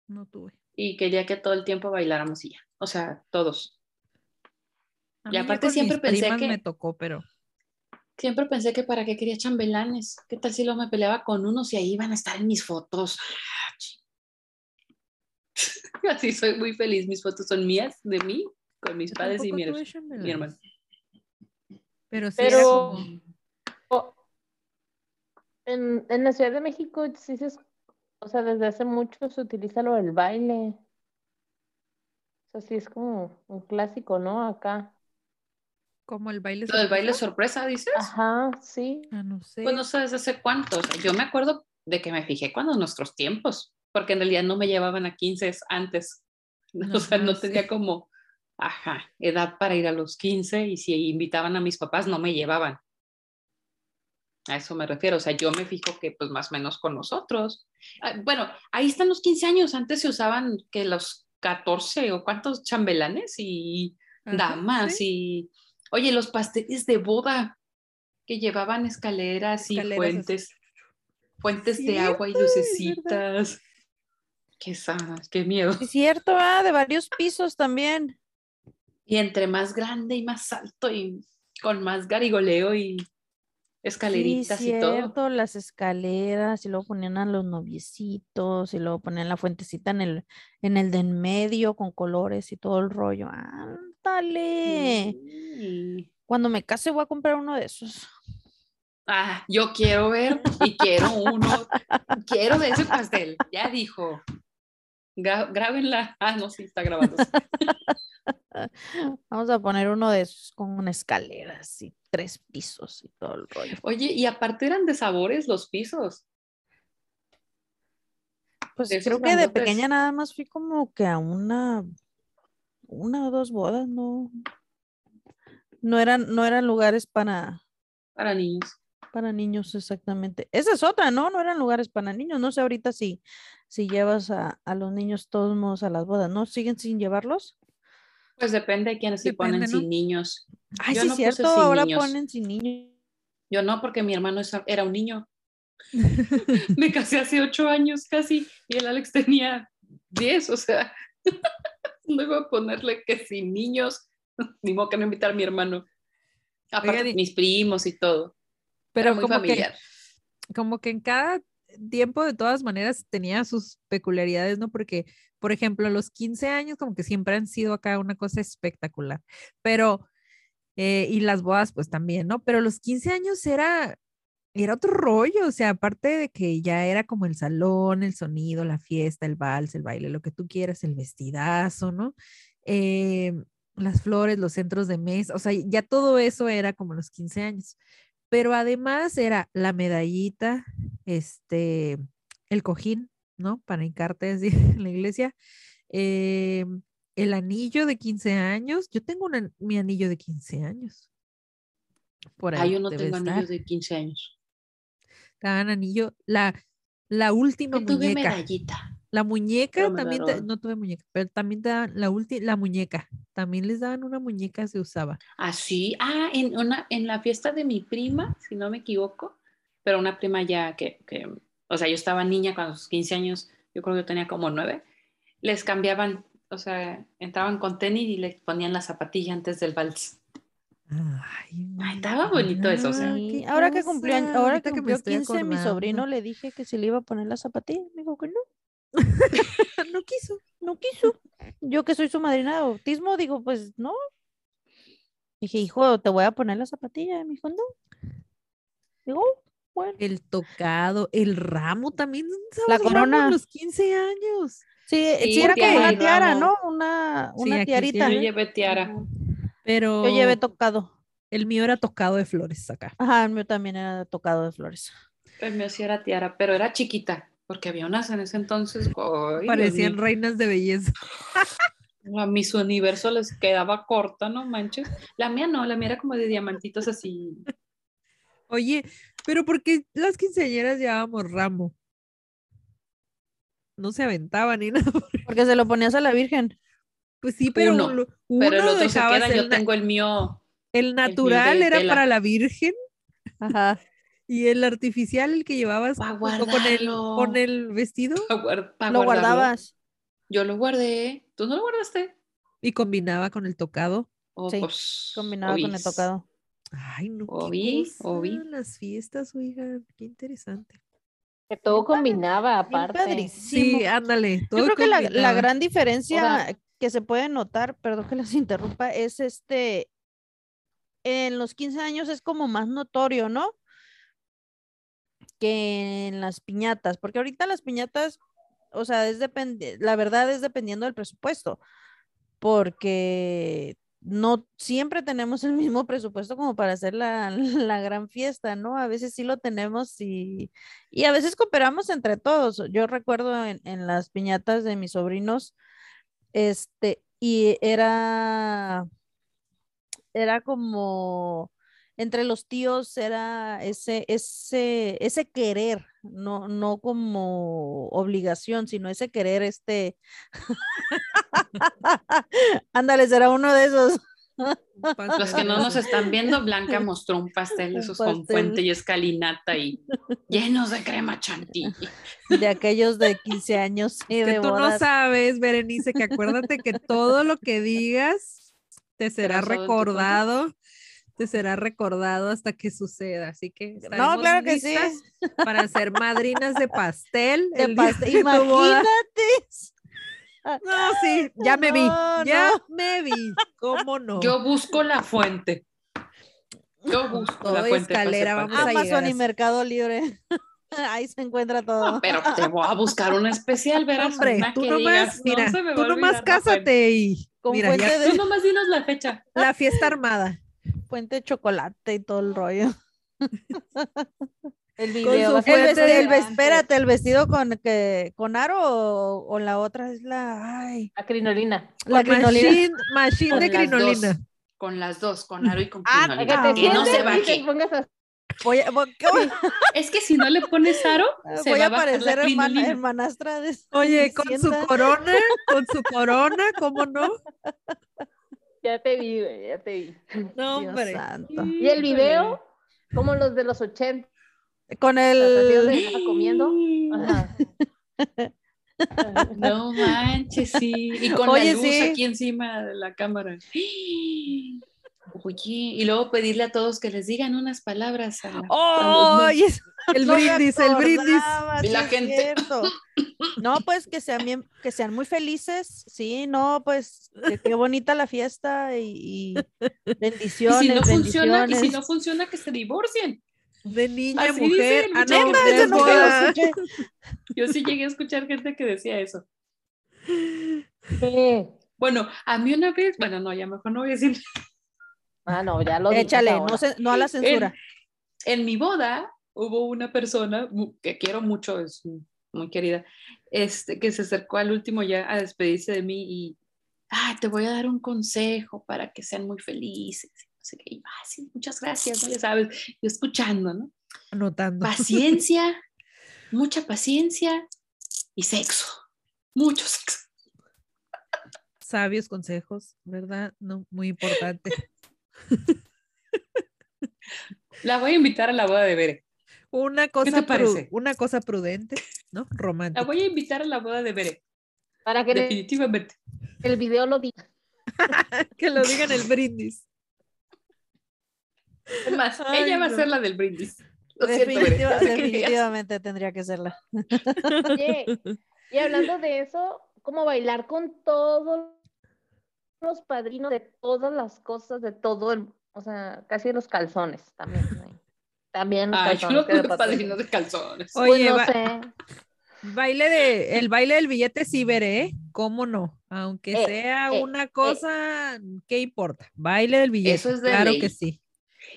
No tuve. Y quería que todo el tiempo bailáramos y ya. O sea, todos. A Y aparte siempre pensé que- me tocó, pero Siempre pensé que para qué quería chambelanes. ¿Qué tal si luego me peleaba con unos y ahí iban a estar en mis fotos? Así soy muy feliz. Mis fotos son mías, de mí, con mis yo padres y mi, mi hermano. Pero sí Pero como- en, en la Ciudad de México, sí se, es- o sea, desde hace mucho se utiliza lo del baile. O sea, sí es como un clásico, ¿no? Acá. Como el baile Lo del baile sorpresa. sorpresa, dices. Ajá, sí. Ah, no sé. Pues no desde hace cuánto. O sea, yo me acuerdo de que me fijé cuando nuestros tiempos, porque en realidad no me llevaban a 15 antes. O sea, no sí. tenía como, ajá, edad para ir a los 15 y si invitaban a mis papás no me llevaban. A eso me refiero. O sea, yo me fijo que pues más o menos con nosotros. Ah, Bueno, ahí están los 15 años. Antes se usaban que los 14 o cuántos chambelanes y Ajá, damas sí. y, oye, los pasteles de boda que llevaban escaleras y Escaleras así. fuentes, fuentes de Cierto, agua y lucecitas. Qué sad, qué miedo. Es cierto, ah, de varios pisos también. Y entre más grande y más alto y con más garigoleo y escaleritas sí, y todo. cierto, las escaleras, y luego ponían a los noviecitos, y luego ponían la fuentecita en el, en el de en medio con colores y todo el rollo. Ándale. Sí. Cuando me case voy a comprar uno de esos. Ah, yo quiero ver y quiero uno. quiero de ese pastel. Ya dijo. Gra- Grábenla. Ah, no, sí, está grabando. Vamos a poner uno de esos con escaleras y tres pisos y todo el rollo. Oye, y aparte eran de sabores los pisos. Pues creo que de pequeña nada más fui como que a una, una o dos bodas, no. No eran, no eran lugares para, Para niños. para niños exactamente. Esa es otra, ¿no? No eran lugares para niños. No sé ahorita si, si llevas a, a los niños todos modos a las bodas, ¿no? ¿Siguen sin llevarlos? Pues depende de quiénes se ponen ¿no? sin niños. Ay, Yo sí, no cierto, ahora niños. ponen sin niños. Yo no, porque mi hermano era un niño. Me casé hace ocho años casi y el Alex tenía diez, o sea, no iba a ponerle que sin niños, ni modo que no invitar a mi hermano. Aparte, Oigan, y- mis primos y todo. Pero muy como que, familiar. como que en cada tiempo de todas maneras tenía sus peculiaridades, ¿no? Porque, por ejemplo, los 15 años como que siempre han sido acá una cosa espectacular, pero, eh, y las bodas pues también, ¿no? Pero los 15 años era era otro rollo, o sea, aparte de que ya era como el salón, el sonido, la fiesta, el vals, el baile, lo que tú quieras, el vestidazo, ¿no? Eh, las flores, los centros de mesa, o sea, ya todo eso era como los 15 años. Pero además era la medallita, este, el cojín, ¿no? Para hincarte así en la iglesia, eh, el anillo de 15 años. Yo tengo una- mi anillo de 15 años. Por Ah, ahí yo no tengo estar. anillos de 15 años. Dan anillo, la, la última Yo tuve muñeca. medallita. La muñeca también, te- no tuve muñeca, pero también te daban la última, la muñeca. También les daban una muñeca, se usaba. Así, ah, en, una, en la fiesta de mi prima, si no me equivoco, pero una prima ya que, que, o sea, yo estaba niña cuando sus 15 años, yo creo que yo tenía como nueve, les cambiaban, o sea, entraban con tenis y les ponían la zapatilla antes del vals. Ay, Ay, estaba bonito eso, o sea. mira, Sí, qué ahora que cumplió, ahora que cumplió estoy 15, mi sobrino le dije que si le iba a poner la zapatilla. Me dijo que no, no quiso. no quiso. Yo que soy su madrina de bautismo, digo, pues no. Dije, hijo, te voy a poner la zapatilla. Me dijo, no. Digo, "Oh, bueno. El tocado, el ramo también. La corona. a los 15 años. Sí, sí, Sí, era como una tiara, ramo. ¿no? Una, una sí tiarita. Yo llevé tiara. Pero Yo llevé tocado. el mío era tocado de flores acá. Ajá, el mío también era tocado de flores. El mío sí era tiara, pero era chiquita, porque había unas en ese entonces, ay, Parecían reinas de belleza. a mis universo les quedaba corta, no manches. La mía no, la mía era como de diamantitos así. Oye, pero ¿por qué las quinceañeras llevábamos ramo? No se aventaban ni nada. Porque se lo ponías a la Virgen. Pues sí, pero Uno, lo- Pero el uno otro se dejabas queda, el, yo tengo el mío el natural era tela. para la Virgen Ajá. y el artificial, el que llevabas con el, con el vestido guard- pa Lo guardarlo. guardabas. Yo lo guardé. ¿Tú no lo guardaste? y combinaba con el tocado. Oh, Sí, pues, Combinado con el tocado. Ay, no, cosa, oí. las fiestas, oigan, qué interesante. Que todo combinaba aparte. Sí, ándale. Yo creo que la, la combinaba. gran diferencia que se puede notar, perdón que las interrumpa, es este, en los 15 años es como más notorio, ¿no? Que en las piñatas, porque ahorita las piñatas, o sea, es la verdad es dependiendo del presupuesto, porque no siempre tenemos el mismo presupuesto como para hacer la, la gran fiesta, ¿no? A veces sí lo tenemos y, y a veces cooperamos entre todos. Yo recuerdo en, en las piñatas de mis sobrinos, este, y era, era como, entre los tíos era ese, ese, ese querer, no, no como obligación, sino ese querer, este, ándale, será uno de esos. Los que no nos están viendo, Blanca mostró un pastel de esos con pastel. fuente y escalinata y llenos de crema chantilly. de aquellos de 15 años y que de tú no sabes, Berenice, que acuérdate que todo lo que digas te será recordado, te será recordado hasta que suceda. Así que No, claro que sí. para ser madrinas de pastel. De pastel. Imagínate. No, sí, ya me vi, No, ya no. me vi. ¿Cómo no? Yo busco la fuente. Yo busco Todo la fuente. escalera, vamos a llegar Amazon y. Mercado Libre. Ahí se encuentra todo. No, pero te voy a buscar un especial, verás. Hombre, una tú que nomás, digas, no mira, se me va tú nomás cásate y Con mira, ya fuente de Tú nomás dinos la fecha. la fiesta armada. fuente de chocolate y todo el rollo. El Con video. su El vestido, el espérate, el vestido con que con aro o, o la otra es la ay, La crinolina. la crinolina. Machine, machine Con de crinolina. dos, con las dos, con aro y con Ah, crinolina. que te que no se baje. Voy a, voy- ¿qué voy- Es que si no le pones aro, se voy va a a bajar la parecer hermana, hermanastra de Oye, con su corona, con su corona, ¿cómo no? Ya te vi, ya te vi. No, Dios hombre. santo. Y el video, como los de los 80, Con el estaba comiendo. Ajá. No manches, sí. Y con Oye, la luz sí. aquí encima de la cámara. Oye, y luego pedirle a todos que les digan unas palabras. A la- a los ¡Oh! El no brindis, el brindis. Y la gente- cierto. No, pues que sean bien, que sean muy felices, sí, no, pues que qué bonita la fiesta y, y Y bendiciones, si no funciona, y bendiciones. si no funciona, que se divorcien. De niña, Así mujer. Ah, no, no escuché. boda. escuché. Yo sí llegué a escuchar gente que decía eso. Sí. Bueno, a mí una vez, bueno, no, ya mejor no voy a decir. Ah, no, ya lo Échale, no, a la censura. En mi boda hubo una persona que quiero mucho, es muy querida, este, que se acercó al último ya a despedirse de mí y, ah, te voy a dar un consejo para que sean muy felices. No sé qué, y, ah, sí, muchas gracias, ¿no? ya sabes, yo escuchando, ¿no? Anotando. Paciencia, mucha paciencia y sexo, mucho sexo. Sabios consejos, ¿verdad? No, muy importante. La voy a invitar a la boda de Bere. Una cosa, te pru- parece? una cosa prudente, ¿no? La Romántica. voy a invitar a la boda de Bere, Para que en definitivamente. el video lo diga. Que lo digan el brindis. Es más, Ay, ella va a ser la del brindis. Lo Definitiva- que definitivamente tendría que serla. Oye, y hablando de eso, como bailar con todos los padrinos de todas las cosas, de todo el, o sea, casi los calzones también. ¿no? También los Ay, yo calzones. patrón. padrinos de calzones. Pues Oye, no va- sé. baile de, el baile del billete sí veré, ¿eh? ¿cómo no? Aunque Eh, sea eh, una cosa, ¿qué importa? Baile del billete, Eso es de claro ley. que sí.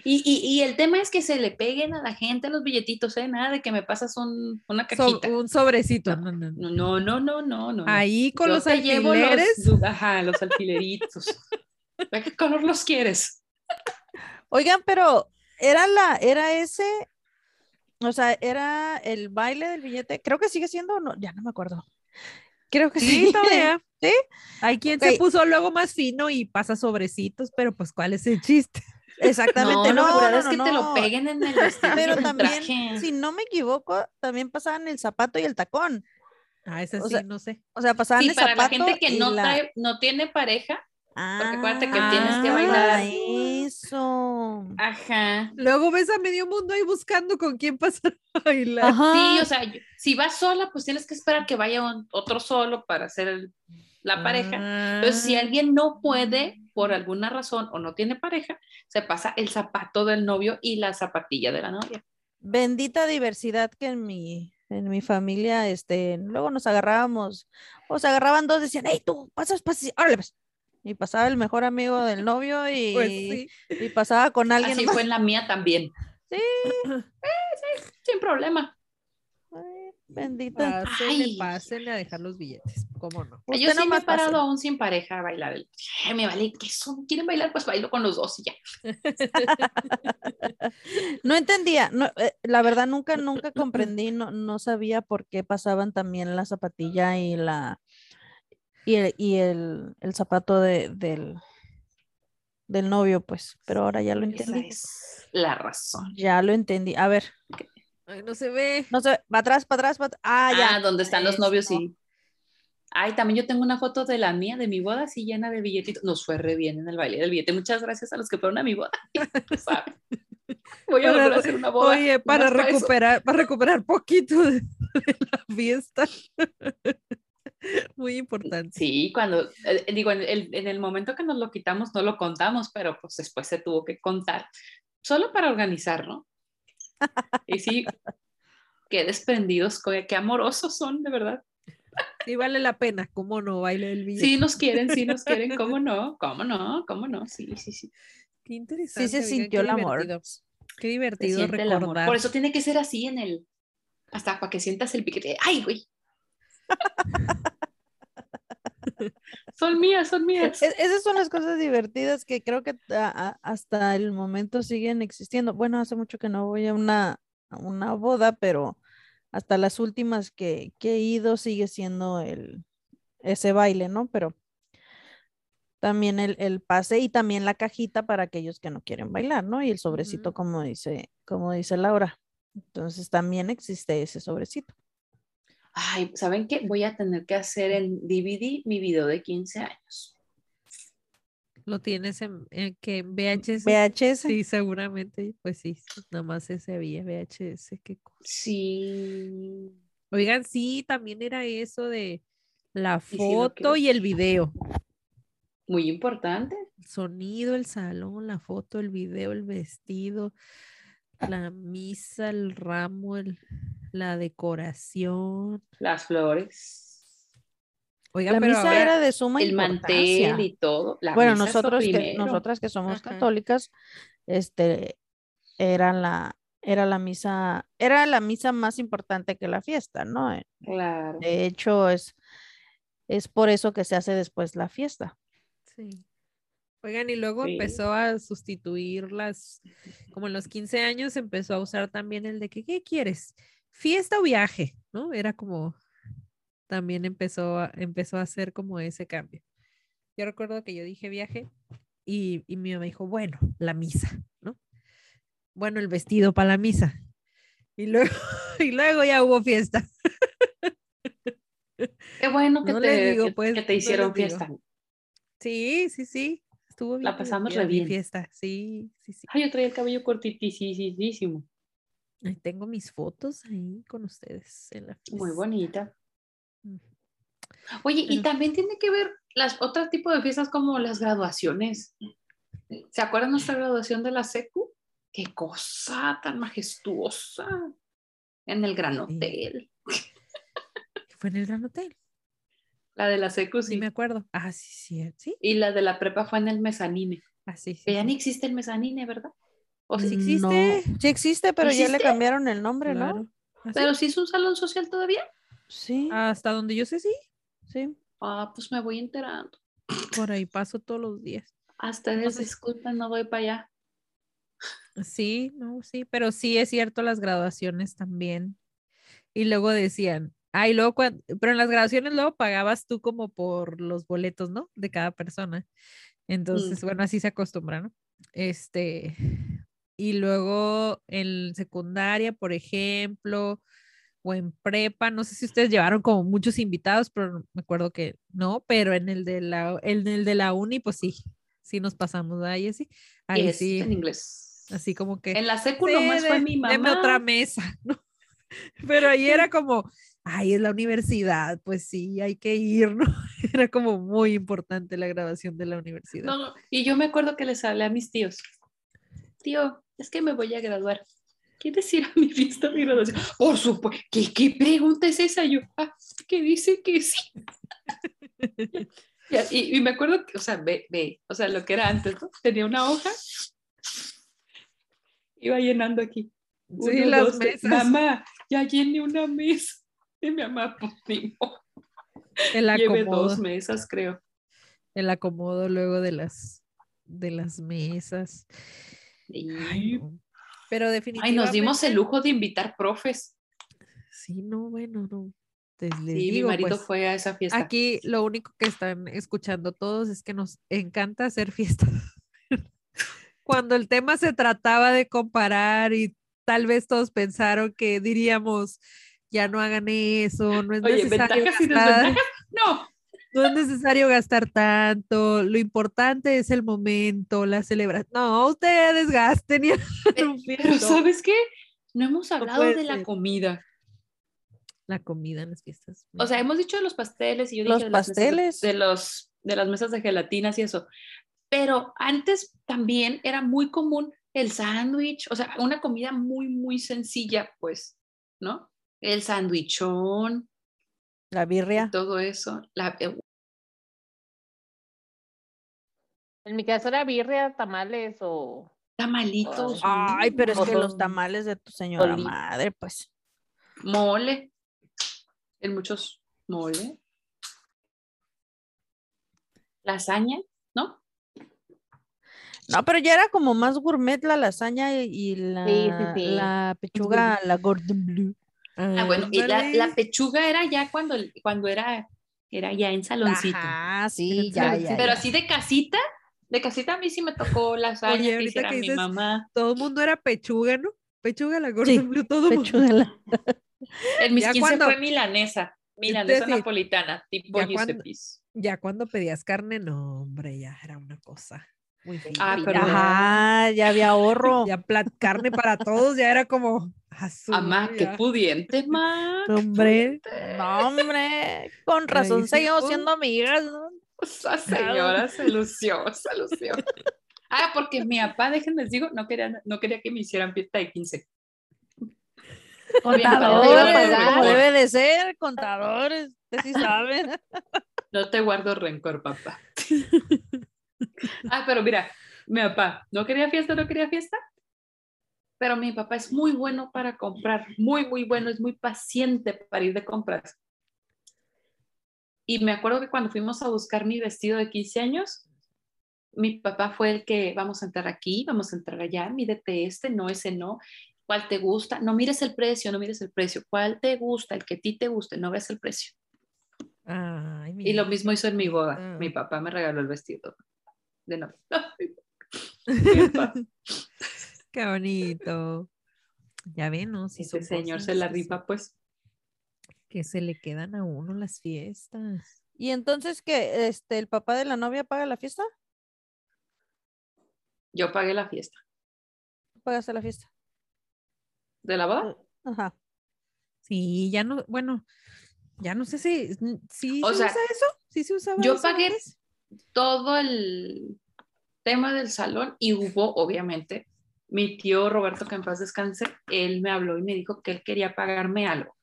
Y, y, y el tema es que se le peguen a la gente los billetitos, ¿eh? Nada de que me pasas un, una So- cajita. un sobrecito. no, no, no. No, no, no, no. Ahí con Yo los alfileres. ajá, los alfileritos. ¿De qué color los quieres? Oigan, pero era la, era ese, o sea, era el baile del billete, creo que sigue siendo, no, ya no me acuerdo. Creo que sí. Sí, todavía. ¿Sí? Hay quien se puso luego más fino y pasa sobrecitos, pero pues ¿cuál es el chiste? Exactamente, no, no, curado no, es no, que te lo no. peguen en el vestido. Pero también, traje. si no me equivoco, también pasaban el zapato y el tacón. Ah, ese O sí, sea, no sé. O sea, pasaban Sí, el para la zapato gente que y no, la- trae, no tiene pareja, porque acuérdate que Ah, tienes que bailar. Eso. ajá. Luego ves a medio mundo ahí buscando con quién pasar a bailar. Ajá. Sí, o sea, si vas sola, pues tienes que esperar que vaya un- otro solo para hacer el- la pareja. Entonces, si Ah, alguien no puede, por alguna razón, o no tiene pareja, se pasa el zapato del novio y la zapatilla de la novia. Bendita diversidad que en mi, en mi familia, este, luego nos agarrábamos, o se agarraban dos, decían, hey, tú, pasas, pasas, órale, pues. Y pasaba el mejor amigo del novio y, Pues sí. y pasaba con alguien Así más. fue en la mía también. Sí. Eh, sí, sin problema. Ay, bendita. Pásenle, Ay. pásenle a dejar los billetes. ¿Cómo no? Usted Yo sí me he parado aún sin pareja a bailar. Ay, me vale, ¿qué son? ¿Quieren bailar? Pues bailo con los dos y ya. No entendía, no, eh, la verdad nunca, nunca comprendí, no, no sabía por qué pasaban también la zapatilla y la y el, y el, el zapato de, del, del novio, pues, pero ahora ya lo Esa entendí. es la razón. Ya lo entendí. A ver, Ay, no se ve. no sé, va atrás, para atrás, para Ah, ya. Ah, donde están los novios Eso. y. Ay, también yo tengo una foto de la mía, de mi boda, así llena de billetitos. Nos fue re bien en el baile del billete. Muchas gracias a los que fueron a mi boda. Voy a Para- volver a hacer una boda. Oye, para recuperar, para recuperar poquito de, de la fiesta. Muy importante. Sí, cuando, eh, digo, en el, en el momento que nos lo quitamos no lo contamos, pero pues después se tuvo que contar, solo para organizar, ¿no? Y sí, qué desprendidos, qué amorosos son, de verdad. Sí vale la pena, ¿cómo no? Baile del billete. Sí nos quieren, sí nos quieren, ¿cómo no? ¿Cómo no? ¿Cómo no? Sí, sí, sí. Qué interesante. Sí se sintió el amor. Qué divertido recordar. Por eso tiene que ser así en el, hasta para que sientas el piquete. ¡Ay, güey! son mías, son mías. Es- esas son las cosas divertidas que creo que a- a- hasta el momento siguen existiendo. Bueno, hace mucho que no voy a una, a una boda, pero hasta las últimas que, que he ido sigue siendo el, ese baile, ¿no? Pero también el, el pase y también la cajita para aquellos que no quieren bailar, ¿no? Y el sobrecito, como dice, como dice Laura. Entonces también existe ese sobrecito. Ay, ¿saben qué? Voy a tener que hacer en DVD mi video de 15 años. Lo tienes en, en que VHS. VHS. Sí, seguramente. Pues sí, nada más ese había VHS. Qué cosa. Sí. Oigan, sí, también era eso de la foto quiero. y el video. Muy importante. El sonido, el salón, la foto, el video, el vestido. La misa, el ramo, el- la decoración. Las flores, Oiga, La pero misa era de suma el importancia. mantel y todo. La bueno, nosotros que, nosotras que somos Ajá. católicas, este, era la, era la misa, era la misa más importante que la fiesta, ¿no? Eh, Claro. De hecho, es, es por eso que se hace después la fiesta. Sí. Oigan, y luego Sí. empezó a sustituir las, como en los 15 años empezó a usar también el de que, ¿qué quieres? ¿Fiesta o viaje? ¿No? Era como, también empezó a, empezó a hacer como ese cambio. Yo recuerdo que yo dije viaje y, y mi mamá dijo, bueno, la misa, ¿no? Bueno, el vestido para la misa. Y luego, y luego ya hubo fiesta. Qué bueno que, No te, digo, que- pues, que te hicieron fiesta. Sí, sí, sí. Estuvo bien. La pasamos re bien. fiesta. Sí, sí, sí. Ay, yo traía el cabello cortitísimo. Ahí tengo mis fotos ahí con ustedes en la Muy fiesta. bonita. Ujú. Oye, y también tiene que ver las otro tipo de fiestas como las graduaciones. ¿Se acuerdan nuestra graduación de la SECU? Qué cosa tan majestuosa. En el Gran Sí. Hotel. Fue en el Gran Hotel. La de la SECU, Sí, sí. me acuerdo. Ah, sí, sí, sí. Y la de la prepa fue en el mezanine. Ah, sí, sí. Que ya sí. ni existe el mezanine, ¿verdad? O sí existe. No, existe. sí existe, pero ya le cambiaron el nombre, ¿no? Claro. ¿Ah, sí? Pero sí es un salón social todavía. Sí, Hasta donde yo sé, sí. sí. Ah, pues me voy enterando. Por ahí paso todos los días. Hasta No ustedes sé. disculpen, no voy para allá. Sí, no, sí, pero sí es cierto las graduaciones también. Y luego decían, ah, y luego cuan- pero en las graduaciones luego pagabas tú como por los boletos, ¿no? De cada persona. Entonces, bueno, así se acostumbra, ¿no? Este, y luego en secundaria, por ejemplo, o en prepa, no sé si ustedes llevaron como muchos invitados, pero me acuerdo que no, pero en el de la, en el de la uni, pues sí, sí nos pasamos ahí, así, ahí es sí, en inglés. así como que En la secu nomás fue mi deme mamá. otra mesa, ¿no? Pero ahí era como, ay, es la universidad, pues sí, hay que ir, ¿no? Era como muy importante la grabación de la universidad. No, no, Y yo me acuerdo que les hablé a mis tíos. Tío, es que me voy a graduar. ¿Quieres ir a mi fiesta de graduación? Por supuesto. ¿Qué, qué pregunta es esa? Yo, ah, que dice que sí. Y, y me acuerdo que, o sea, ve, ve, o sea, lo que era antes, ¿no? Tenía una hoja. Iba llenando aquí. Sí, Uno, las dos, mesas. Mamá, ya llené una mesa. Y mi mamá, pues. El acomodo, dos mesas, creo. el acomodo luego de las, de las mesas. Ay, no. Pero Ay, definitivamente. nos dimos el lujo de invitar profes. Sí, no, bueno, no. Les, Sí, mi marido pues, fue a esa fiesta. Aquí lo único que están escuchando todos es que nos encanta hacer fiestas. Cuando el tema se trataba de comparar y tal vez todos pensaron que diríamos, ya no hagan eso, no es Oye, necesario gastar. No, no es necesario gastar tanto, lo importante es el momento, la celebración. No, ustedes gasten y pero. ¿sabes qué? No hemos hablado de la ser. comida. La comida en las fiestas. O sea, hemos dicho de los pasteles y yo Los dije de las mesas de- pasteles. de, los de las mesas de gelatinas y eso. Pero antes también era muy común el sándwich, o sea, una comida muy, muy sencilla, pues, ¿no? El sándwichón, La birria. todo eso. La, eh, En mi caso era birria, tamales o tamalitos, Ay, pero es que los tamales de tu señora madre, pues. mole. En muchos mole. Lasaña, ¿no? No, pero ya era como más gourmet la lasaña y, y la, Sí, sí, sí. la pechuga, la Gordon Bleu. Ah, bueno, y la, la pechuga era ya cuando, cuando era, era ya en saloncito. Ajá, sí, ya, saloncito. ya. Pero así de casita, de casita a mí sí me tocó lasaña Oye, que ahorita hiciera que mi mamá. todo el mundo era pechuga, ¿no? Pechuga la gorda, Sí, todo mundo. Pechuga la- En mis Ya 15 cuando- fue milanesa, milanesa napolitana, tipo ya cuando-. Ya cuando pedías carne, no, hombre, ya era una cosa muy. Ah, pero- Ajá, ya había ahorro. ya plat- carne para todos, ya era como azul. Amá, qué ya. pudiente, ma. Hombre, No, hombre, con razón seguimos pues. siendo amigas, ¿no? Esa señora se lució, se lució. Ah, porque mi papá, déjenme les digo, no quería, no quería que me hicieran fiesta de 15. Contadores, como mejor. debe de ser, contadores, ustedes sí saben. No te guardo rencor, papá. ah, pero mira, mi papá no quería fiesta, no quería fiesta. Pero mi papá es muy bueno para comprar, muy, muy bueno, es muy paciente para ir de compras. Y me acuerdo que cuando fuimos a buscar mi vestido de 15 años, mi papá fue el que vamos a entrar aquí, vamos a entrar allá, mídete este, no ese no, cuál te gusta, no mires el precio, no mires el precio, cuál te gusta, el que a ti te guste, no ves el precio. Ay, Y lo mismo hizo en mi boda. Ah. Mi papá me regaló el vestido de papá. Qué bonito. Ya ven, ¿no? Si son señor se la rifa, pues. Que se le quedan a uno las fiestas. Y entonces que este el papá de la novia paga la fiesta, Yo pagué la fiesta. pagaste la fiesta. ¿De la boda? Ajá. Sí, ya no, bueno, ya no sé si, si O se sea, usa eso, sí se usaba Yo eso pagué antes? Todo el tema del salón y hubo, obviamente, mi tío Roberto, que en paz descanse, él me habló y me dijo que él quería pagarme algo,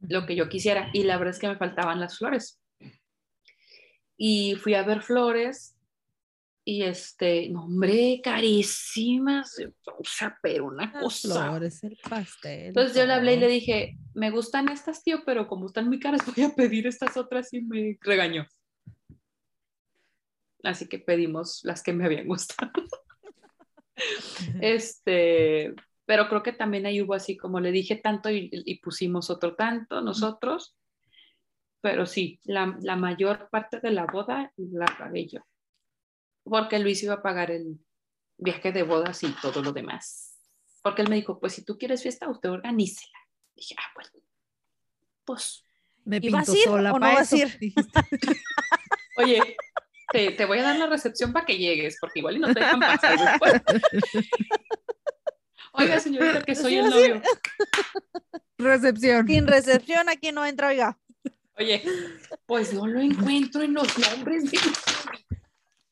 lo que yo quisiera. Y la verdad es que me faltaban las flores. Y fui a ver flores y este, no, hombre, carísimas, o sea, pero una Las cosa. flores, el pastel. Entonces yo le hablé y le dije, me gustan estas, tío, pero como están muy caras, voy a pedir estas otras y me regañó. Así que pedimos las que me habían gustado. Este, pero creo que también ahí hubo así como le dije tanto y, y pusimos otro tanto nosotros. Pero sí, la, la mayor parte de la boda la pagué yo. Porque Luis iba a pagar el viaje de bodas y todo lo demás. Porque él me dijo, pues si tú quieres fiesta, usted organícela. Dije, ah, pues, pues, Me ¿Y vas pinto sola o no pa' vas a eso, ir? dijiste. oye, te, te voy a dar la recepción para que llegues, porque igual y no te dejan pasar después. Oiga, señorita, que soy el novio. Recepción. Sin recepción aquí no entra, oiga. Oye, pues no lo encuentro en los nombres. de-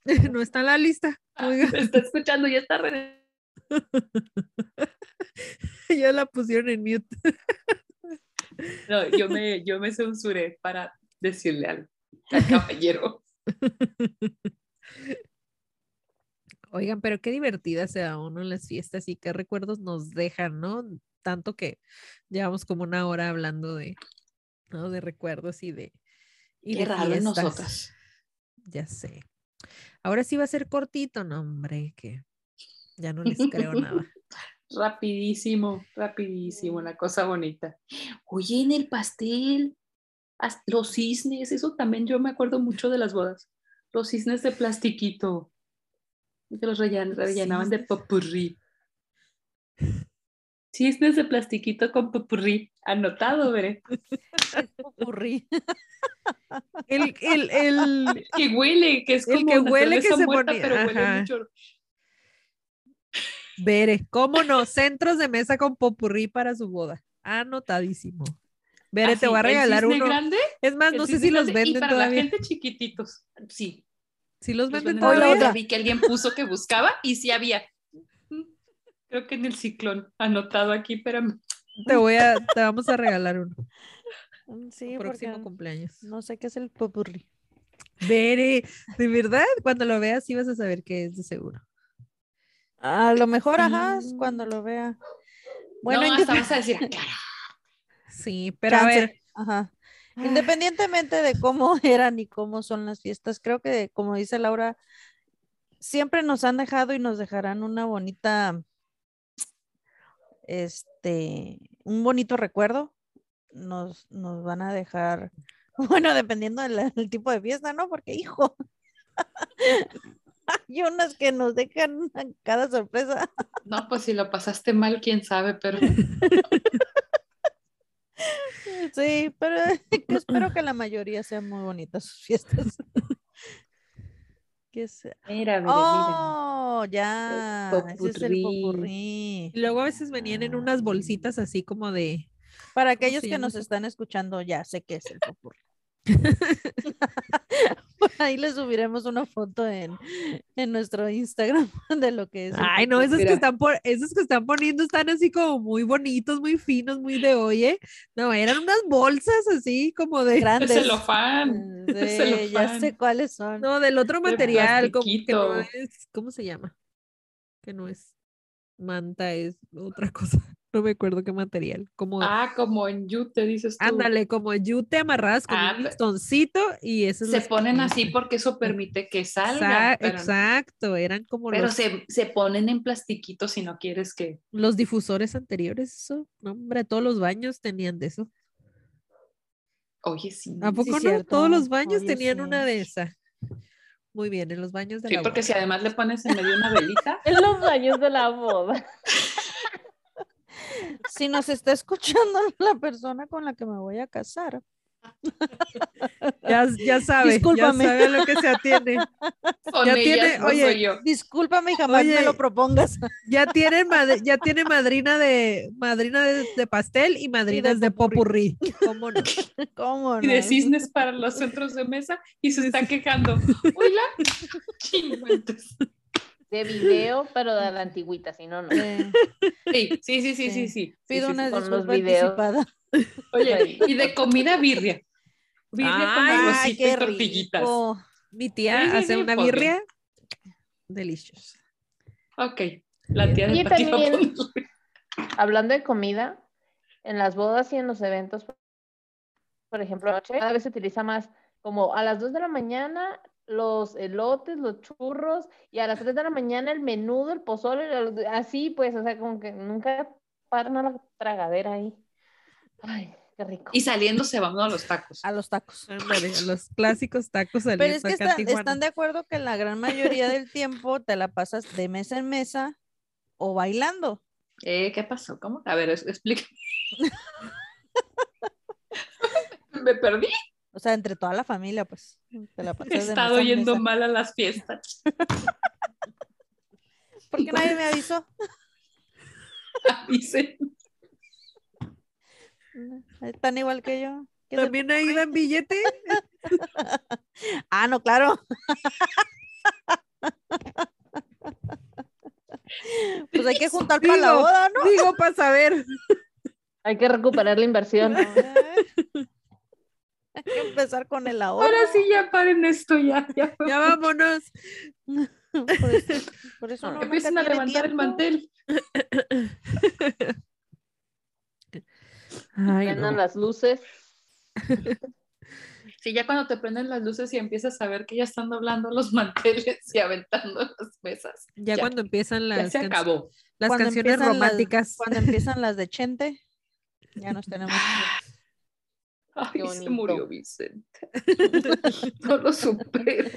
No está en la lista. Oiga, Me está escuchando y está re... ya la pusieron en mute. No, yo me, yo me censuré para decirle algo al caballero. Oigan, pero qué divertida se da uno en las fiestas y qué recuerdos nos dejan, ¿no? Tanto que llevamos como una hora hablando de, ¿no? De recuerdos y de, y Qué de raro fiestas. nosotras. Ya sé. Ahora sí va a ser cortito, no, hombre, que ya no les creo nada. Rapidísimo, rapidísimo, la cosa bonita. Oye, en el pastel, as- los cisnes, eso también yo me acuerdo mucho de las bodas. Los cisnes de plastiquito, que los rellen- rellenaban de popurrí. Cisnes de plastiquito con popurrí, anotado, veré. Popurrí. El, el, el, Que huele, que es El como que huele que se muerta, ponía, pero huele ajá. mucho. Bere, ¿cómo no? Centros de mesa con popurrí para su boda. Anotadísimo. Bere, te voy a el regalar uno. grande, Es más, no sé si los grande, y venden para todavía. la gente chiquititos, sí. Si los Los venden venden todavía. otra. Vi que alguien puso que buscaba y sí había. Creo que en el ciclón, anotado aquí, pero Te voy a, te vamos a regalar uno. Mm, Sí, próximo cumpleaños. no sé qué es el popurrí. Bere, de verdad, cuando lo veas sí vas a saber qué es de seguro. A lo mejor, ajá, es Sí. cuando lo vea. Bueno, no, hasta vas a decir, "Ah, claro. Sí, pero a ver, Ajá. Independientemente de cómo eran y cómo son las fiestas, creo que, como dice Laura, siempre nos han dejado y nos dejarán una bonita, este, un bonito recuerdo. Nos, nos van a dejar, bueno, dependiendo del, del tipo de fiesta, ¿no? Porque, hijo, hay unas que nos dejan cada sorpresa. No, pues si lo pasaste mal, quién sabe, pero Sí, pero que espero que la mayoría sean muy bonitas sus fiestas. Que sea- mira, mira, Oh, ya. Ese es el popurrí. y luego a veces venían en unas bolsitas así como de, Para aquellos que nos están escuchando, ya sé que es el popurrí. Por ahí le subiremos una foto en, en nuestro Instagram de lo que es. el Ay, no, esos que están por, esos que están poniendo están así como muy bonitos, muy finos, muy de oye. No, eran unas bolsas así como de, grandes. celofán. Sí, ya celofán. sé cuáles son. no, del otro material, como que no es, ¿cómo se llama? Que no es manta, es otra cosa. No me acuerdo qué material. Como, Ah, como en yute, dices tú. ándale, como yute amarradas con Ah, un listoncito y eso es Se que ponen así porque eso permite que salga. Pero, Exacto, eran como pero los, se, se ponen en plastiquito si no quieres que. los difusores anteriores, eso. No, hombre, todos los baños tenían de eso. Oye, sí. ¿A poco no? cierto. Todos los baños Oye, tenían una sí. de esa. Muy bien, en los baños de Sí, la porque boda. si además le pones en medio una velita. En los años de la boda. Si nos está escuchando la persona con la que me voy a casar, Ya, ya sabe, Discúlpame. ya sabe a lo que se atiene. Con Ya ellas tiene- no oye, soy yo. discúlpame y jamás me lo propongas. Ya tienen mad- ya tiene madrina de madrina de, de pastel y madrinas de popurrí. ¿Cómo no? ¿Cómo no? Y de cisnes para los centros de mesa y se está quejando. Hola. De video, pero de la antigüita, si no, no. Eh, Sí, sí, sí, sí, Sí. sí. pido Sí, sí, una sí. con los disculpa videos. anticipada. Oye, y de comida birria. Birria con Ay, arrocito y tortillitas. rico. Mi tía hace sí, una birria deliciosa. Ok. La tía de también- Hablando de comida, en las bodas y en los eventos, por ejemplo, cada vez se utiliza más como a las 2 de la mañana los elotes, los churros, y a las 3 de la mañana el menudo, el pozole, así pues, o sea, como que nunca paran a la tragadera ahí. Ay, qué rico. Y saliendo se van a los tacos. A los tacos. Ándale, los clásicos tacos Pero es que está- están de acuerdo que la gran mayoría del tiempo te la pasas de mesa en mesa o bailando. Eh, ¿Qué pasó? ¿Cómo? A ver, explícame. Me perdí. O sea, entre toda la familia, pues. Te la He estado yendo mesa. mal a las fiestas. ¿Por qué nadie me avisó? Dice, Están igual que yo. ¿Qué se- También ahí dan billete. Ah, no, claro. Pues hay que juntar para la Digo, boda, ¿no? Digo, para saber. Hay que recuperar la inversión. Hay que empezar con el ahorro. ahora sí ya paren esto, ya. ya. Ya vámonos. Por eso, por eso no Empiecen a levantar el mantel. Ay, Prendan no. las luces. Sí, ya cuando te prenden las luces y empiezas a ver que ya están doblando los manteles y aventando las mesas. Ya, ya, cuando empiezan Ya las, se can- acabó. las Cuando canciones empiezan las- románticas. Cuando empiezan las de Chente, ya nos tenemos. que- Ay, se murió Vicente. No lo supero.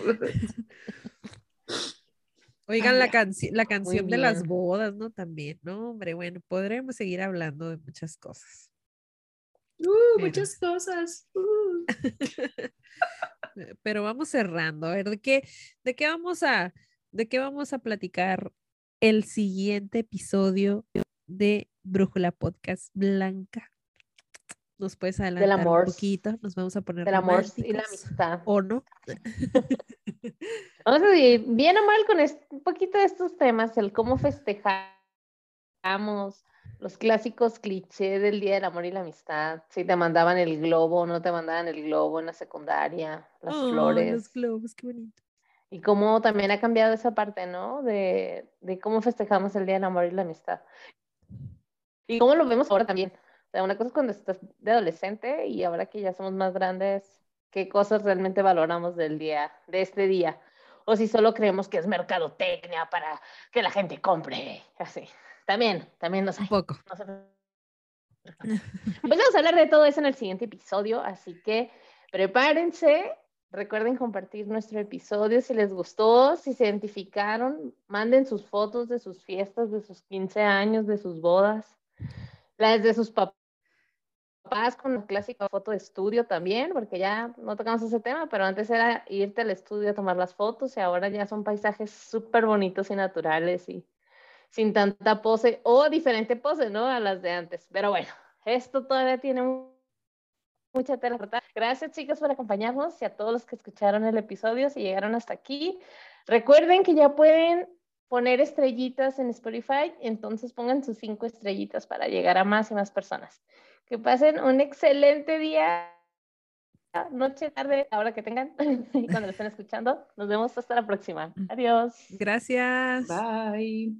Oigan Ay, la, canci- la canción de las bodas, ¿no? También, ¿no? Hombre, bueno, podremos seguir hablando de muchas cosas. Uh, muchas cosas. Uh. Pero vamos cerrando. A ver, ¿de qué, de qué vamos a, de qué vamos a platicar el siguiente episodio de Brújula Podcast Blanca? ¿Nos puedes adelantar un poquito? Nos vamos a poner Del amor y la amistad. ¿O no? Vamos a decir, bien o mal con un poquito de estos temas, el cómo festejamos, los clásicos clichés del Día del Amor y la Amistad, si te mandaban el globo o no te mandaban el globo en la secundaria, las flores, Los globos, qué bonito. y cómo también ha cambiado esa parte, ¿no? De, de cómo festejamos el Día del Amor y la Amistad. Y cómo lo vemos ahora también. Sea, una cosa es cuando estás de adolescente y ahora que ya somos más grandes, qué cosas realmente valoramos del día, de este día. O si solo creemos que es mercadotecnia para que la gente compre. Así. También, también nos Un poco. Pues vamos a hablar de todo eso en el siguiente episodio, así que prepárense. Recuerden compartir nuestro episodio si les gustó, si se identificaron, manden sus fotos de sus fiestas, de sus 15 años, de sus bodas, las de sus pap- papás con la clásica foto de estudio también, porque ya no tocamos ese tema, pero antes era irte al estudio a tomar las fotos y ahora ya son paisajes súper bonitos y naturales y sin tanta pose o diferente pose, ¿no? A las de antes. Pero bueno, esto todavía tiene mu- mucha tela Gracias, chicas, por acompañarnos y a todos los que escucharon el episodio, si llegaron hasta aquí. Recuerden que ya pueden poner estrellitas en Spotify, entonces pongan sus cinco estrellitas para llegar a más y más personas. Que pasen un excelente día, noche, tarde, ahora que tengan, y cuando lo estén escuchando. Nos vemos hasta la próxima. Adiós. Gracias. Bye.